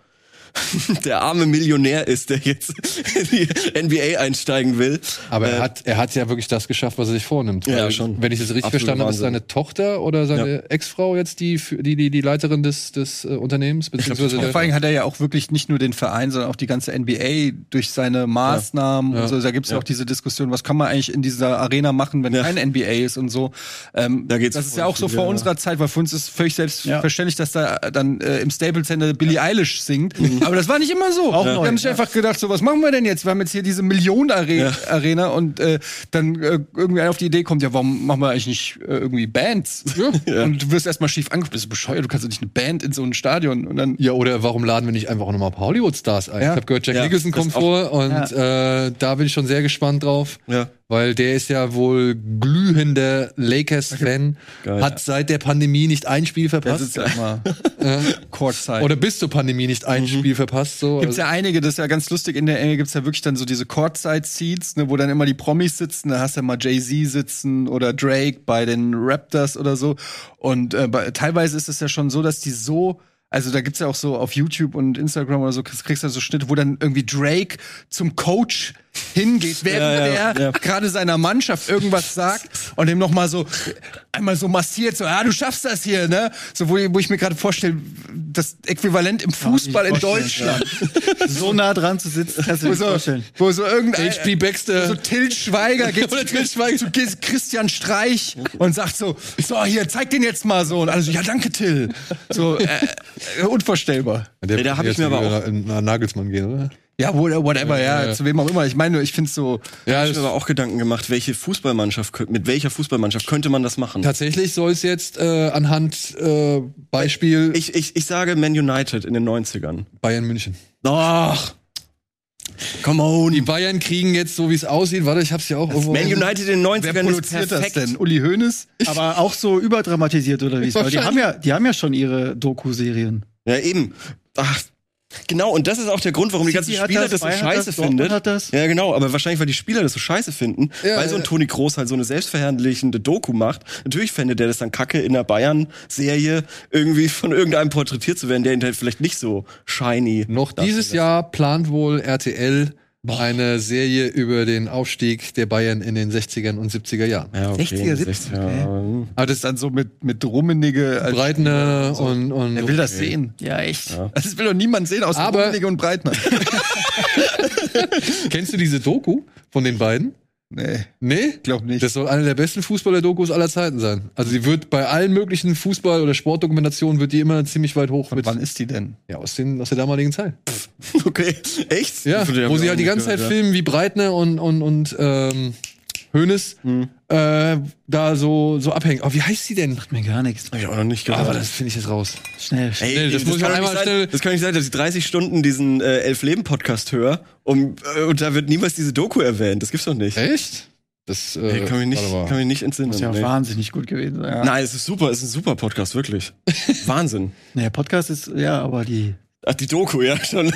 der arme Millionär ist, der jetzt in die NBA einsteigen will. Aber er Äh, hat, er hat ja wirklich das geschafft, was er sich vornimmt. Ja, Weil, schon. Wenn ich das richtig Absolut verstanden habe, ist seine Tochter oder seine Ex-Frau jetzt die, die, die, die Leiterin des, des äh, Unternehmens, beziehungsweise der, vor allem hat er ja auch wirklich nicht nur den Verein, sondern auch die ganze NBA durch seine Maßnahmen Ja. und so. Da gibt es ja. Ja. auch diese Diskussion, was kann man eigentlich in dieser Arena machen, wenn Ja. kein NBA ist und so. Ähm, Da geht's das ist ja auch so vor ja. unserer Zeit, weil für uns ist völlig selbstverständlich, dass da dann äh, im Staples Center Billie Eilish singt. Aber das war nicht immer so. Auch Wir neu, haben sich ja. einfach gedacht, so was machen wir denn jetzt? Wir haben jetzt hier diese Millionen-Arena und äh, dann äh, irgendwie einer auf die Idee kommt, ja, warum machen wir eigentlich nicht äh, irgendwie Bands? Und du wirst erstmal schief angeguckt, bist du bescheuert, du kannst doch nicht eine Band in so ein Stadion und dann ja, oder warum laden wir nicht einfach auch nochmal ein paar Hollywood-Stars ein? Ja. Ich habe gehört, Jack Ja, Nicholson kommt vor und äh, da bin ich schon sehr gespannt drauf. Ja. Weil der ist ja wohl glühender Lakers-Fan, hat seit der Pandemie nicht ein Spiel verpasst. sitzt ja immer. Courtside. Oder bis zur Pandemie nicht ein Spiel verpasst. So. Gibt's ja einige, das ist ja ganz lustig, in der Enge gibt's ja wirklich dann so diese Courtside-Seats, ne, wo dann immer die Promis sitzen, da hast du ja mal Jay-Z sitzen oder Drake bei den Raptors oder so. Und äh, teilweise ist es ja schon so, dass die so also da gibt's ja auch so auf YouTube und Instagram oder so, kriegst kriegst du ja so Schnitte, wo dann irgendwie Drake zum Coach hingeht, während Ja, ja, er ja. gerade seiner Mannschaft irgendwas sagt und ihm noch mal so einmal so massiert, so, ja, du schaffst das hier, ne? So, wo, wo ich mir gerade vorstelle, das Äquivalent im Fußball in Deutschland. So nah dran zu sitzen, kannst du Wo dir so, vorstellen. wo so irgendein H.P. Baxter. so Till Schweiger geht Oder Till Schweiger. zu Christian Streich und sagt so, so hier, zeig den jetzt mal so und alle so, ja danke Till. So äh, äh, unvorstellbar. Der Ey, da hab wird ich mir aber wieder nach Nagelsmann gehen, oder? Ja, whatever, ja, Ja, zu wem auch immer. Ich meine, ich finde so, Ja, Ich es- habe mir aber auch Gedanken gemacht, welche Fußballmannschaft, mit welcher Fußballmannschaft könnte man das machen? tatsächlich soll es jetzt äh, anhand äh, Beispiel Ich, ich, ich sage Man United in den 90ern. Bayern München. Ach, come on. Die Bayern kriegen jetzt, so wie es aussieht, warte, ich hab's ja auch irgendwo. Man United in den 90ern wer ist produziert das perfekt. denn? Uli Hoeneß? Aber auch so überdramatisiert oder wie? Weil die haben ja, die haben ja schon ihre Doku-Serien. Ja, eben. Ach, genau, und das ist auch der Grund, warum die ganzen Spieler das, das, so scheiße das, das. Ja, genau, aber wahrscheinlich, weil die Spieler das so scheiße finden, Ja, weil so ein ja. Toni Kroos halt so eine selbstverherrlichende Doku macht. Natürlich fände der das dann kacke, in der Bayern-Serie irgendwie von irgendeinem porträtiert zu werden, der ihn halt vielleicht nicht so shiny. Noch dieses. Jahr plant wohl RTL eine Serie über den Aufstieg der Bayern in den 60ern und 70er Jahren. Ja, okay, 60er, 60er. okay. Aber das Das dann so mit, mit Rummenigge als Breitner und, und Wer will das sehen? Ja, echt. Ja. Das will doch niemand sehen, außer Aber- Rummenigge und Breitner. Kennst du diese Doku von den beiden? Nee, Nee? glaub nicht. Das soll eine der besten Fußballer-Dokus aller Zeiten sein. Also die wird bei allen möglichen Fußball- oder Sportdokumentationen wird die immer ziemlich weit hoch Von mit. wann ist die denn? Ja, aus, den, aus der damaligen Zeit. Okay, echt? Ja, wo sie halt die ganze Zeit gehört, ja. filmen, wie Breitner und, und, und ähm, Hönes Hm. äh, da so, so abhängen. Oh, wie heißt sie denn? Mir gar nichts. Hab ich auch noch nicht gehört. Aber das finde ich jetzt raus. Schnell, schnell. Schnell, das muss ich einmal sein, schnell- Das kann nicht sein, dass ich 30 Stunden diesen äh, Elf-Leben-Podcast höre um, äh, und da wird niemals diese Doku erwähnt. Das gibt's doch nicht. Echt? Das äh, Ey, kann mich nicht, kann mich nicht entsinnen. Muss ja nee. wahnsinnig gut gewesen sein. Nein, es ist super, es ist ein super Podcast, wirklich. Wahnsinn. Naja, Podcast ist, ja, aber die. Ach, die Doku, ja, schon.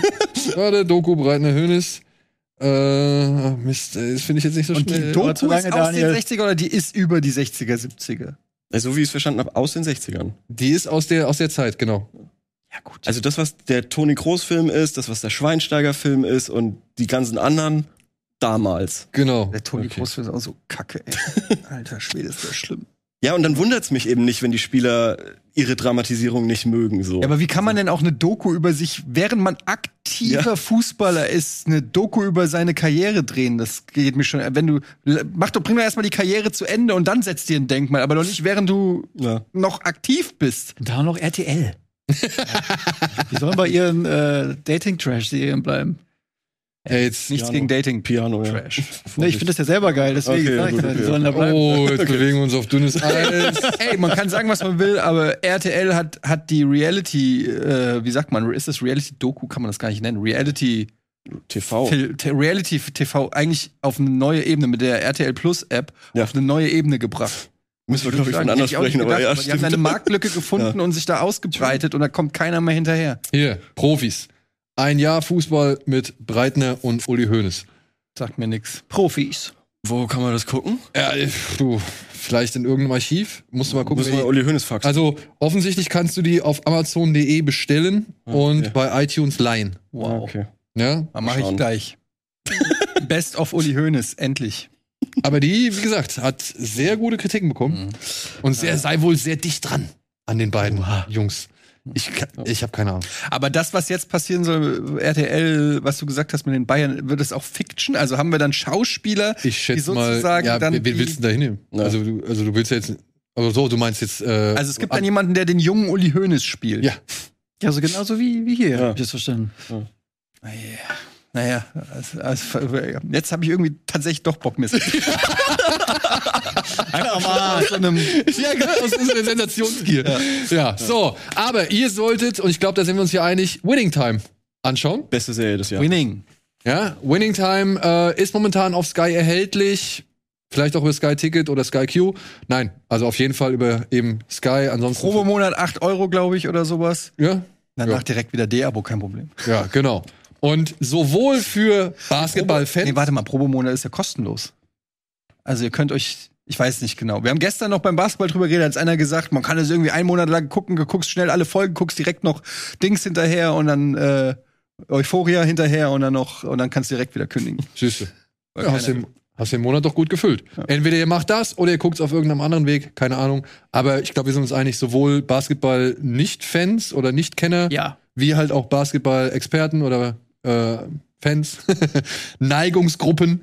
Warte, Doku Breitner Hönes. Äh, Mist, das finde ich jetzt nicht so Und schnell. die Doku lange, ist aus den Daniel. 60er oder die ist über die 60er, 70er? so wie ich es verstanden habe, aus den 60ern. Die ist aus der, aus der Zeit, genau. Ja, gut. Also das, was der Toni Kroos-Film ist, das, was der Schweinsteiger-Film ist und die ganzen anderen damals. Genau. der Toni Okay. Kroos ist auch so kacke, ey. Alter Schwede, ist das schlimm. Ja, und dann wundert's mich eben nicht, wenn die Spieler ihre Dramatisierung nicht mögen. So. Ja, aber wie kann man denn auch eine Doku über sich, während man aktiver Ja. Fußballer ist, eine Doku über seine Karriere drehen? Das geht mir schon. Wenn du mach doch, bring doch erstmal die Karriere zu Ende und dann setzt dir ein Denkmal, aber doch nicht während du ja. noch aktiv bist. Und da noch RTL. Die sollen bei ihren äh, Dating-Trash-Serien bleiben. Ey, jetzt, Nichts Piano. gegen Dating. Piano, ja. Trash. Ne, ich finde das ja selber geil, deswegen Okay, sag ich gut, ja, okay. oh, jetzt bewegen wir uns auf dünnes Eis. Ey, man kann sagen, was man will, aber RTL hat, hat die Reality, äh, wie sagt man, ist das Reality-Doku, kann man das gar nicht nennen, Reality, TV. Reality TV eigentlich auf eine neue Ebene mit der RTL Plus App Ja. auf eine neue Ebene gebracht. Müssen wir, glaube ich, von anders sprechen, aber gedacht, ja, aber Die haben eine. Marktlücke gefunden und sich da ausgebreitet und da kommt keiner mehr hinterher. Hier, Profis. Ein Jahr Fußball mit Breitner und Uli Hoeneß. Sagt mir nix. Profis. Wo kann man das gucken? Ja, du, vielleicht in irgendeinem Archiv. Musst du mal gucken. Wer die- Uli Hoeneß faxen. Also, offensichtlich kannst du die auf Amazon.de bestellen und okay. bei iTunes leihen. Wow. Okay. Ja, Dann mache ich gleich. Best of Uli Hoeneß, endlich. aber die, wie gesagt, hat sehr gute Kritiken bekommen und sehr, sei wohl sehr dicht dran an den beiden Jungs. Ich, ich habe keine Ahnung. Aber das, was jetzt passieren soll, RTL, was du gesagt hast mit den Bayern, wird es auch Fiction? Also haben wir dann Schauspieler, Ich die schätze mal, sozusagen ja, dann wen wen die- willst du denn da hinnehmen? Ja. Also, du, also du willst ja jetzt, aber so, du meinst jetzt, äh, Also es gibt dann jemanden, der den jungen Uli Hoeneß spielt. Ja. Ja, so genauso wie, wie hier, Ja. hab ich das verstanden. Naja, also, also, jetzt habe ich irgendwie tatsächlich doch Bock mir. Einfach mal aus so einem Ja, genau, das ist eine Sensationsgier. Ja. so. Aber ihr solltet, und ich glaube, da sind wir uns hier einig, Winning Time anschauen. Beste Serie des Jahres. Winning. Ja, Winning Time äh, ist momentan auf Sky erhältlich. Vielleicht auch über Sky Ticket oder Sky Q. Nein, also auf jeden Fall über eben Sky. Ansonsten. Probemonat 8 Euro, glaube ich, oder sowas. Ja, Danach Ja. direkt wieder D-Abo, kein Problem. ja, genau. Und sowohl für Basketballfans. Nee, warte mal, Probemonat ist ja kostenlos. Also ihr könnt euch, ich weiß nicht genau. Wir haben gestern noch beim Basketball drüber geredet, als einer gesagt, man kann es irgendwie einen Monat lang gucken, du guckst schnell alle Folgen, guckst direkt noch Dings hinterher und dann äh, Euphoria hinterher und dann noch und dann kannst du direkt wieder kündigen. Süße. Ja, hast, den, hast den Monat doch gut gefüllt. Entweder ihr macht das oder ihr guckt auf irgendeinem anderen Weg, keine Ahnung. Aber ich glaube, wir sind uns einig, sowohl Basketball-Nicht-Fans oder Nicht-Kenner, Ja. wie halt auch Basketball-Experten oder äh, Fans, Neigungsgruppen?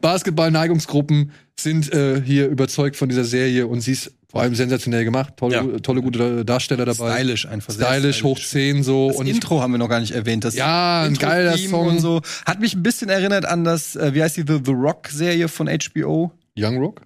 Basketball-Neigungsgruppen sind äh, hier überzeugt von dieser Serie und sie ist vor allem sensationell gemacht. Tolle, Ja. tolle gute Darsteller dabei. Stylisch einfach. sehr Stylisch, hoch 10 so. Das und Intro haben wir noch gar nicht erwähnt. Das Ja, ein geiler Song. Und so. Hat mich ein bisschen erinnert an das, äh, wie heißt die, The, The Rock-Serie von HBO. Young Rock?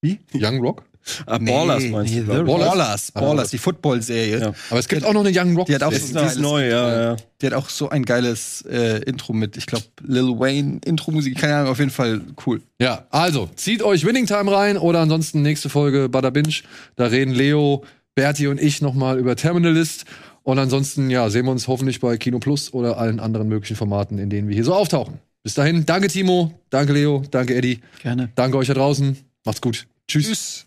Wie? Young Rock? Ah, Ballers meinst nee, du? Ballers? Ballers, Ballers, die Football-Serie. Ja. Aber es gibt auch noch eine Young Rock. Die hat auch Die so ist, ein die neu, ja, ja. Die hat auch so ein geiles äh, Intro mit. Ich glaube, Lil Wayne Intro-Musik, keine Ahnung, auf jeden Fall cool. Ja, also zieht euch Winning Time rein oder ansonsten nächste Folge Bada Binge. Da reden Leo, Berti und ich nochmal über Terminalist. Und ansonsten, ja, sehen wir uns hoffentlich bei Kino Plus oder allen anderen möglichen Formaten, in denen wir hier so auftauchen. Bis dahin, danke Timo, danke Leo, danke Eddie, Gerne. danke euch da draußen. Macht's gut. Tschüss. Tschüss.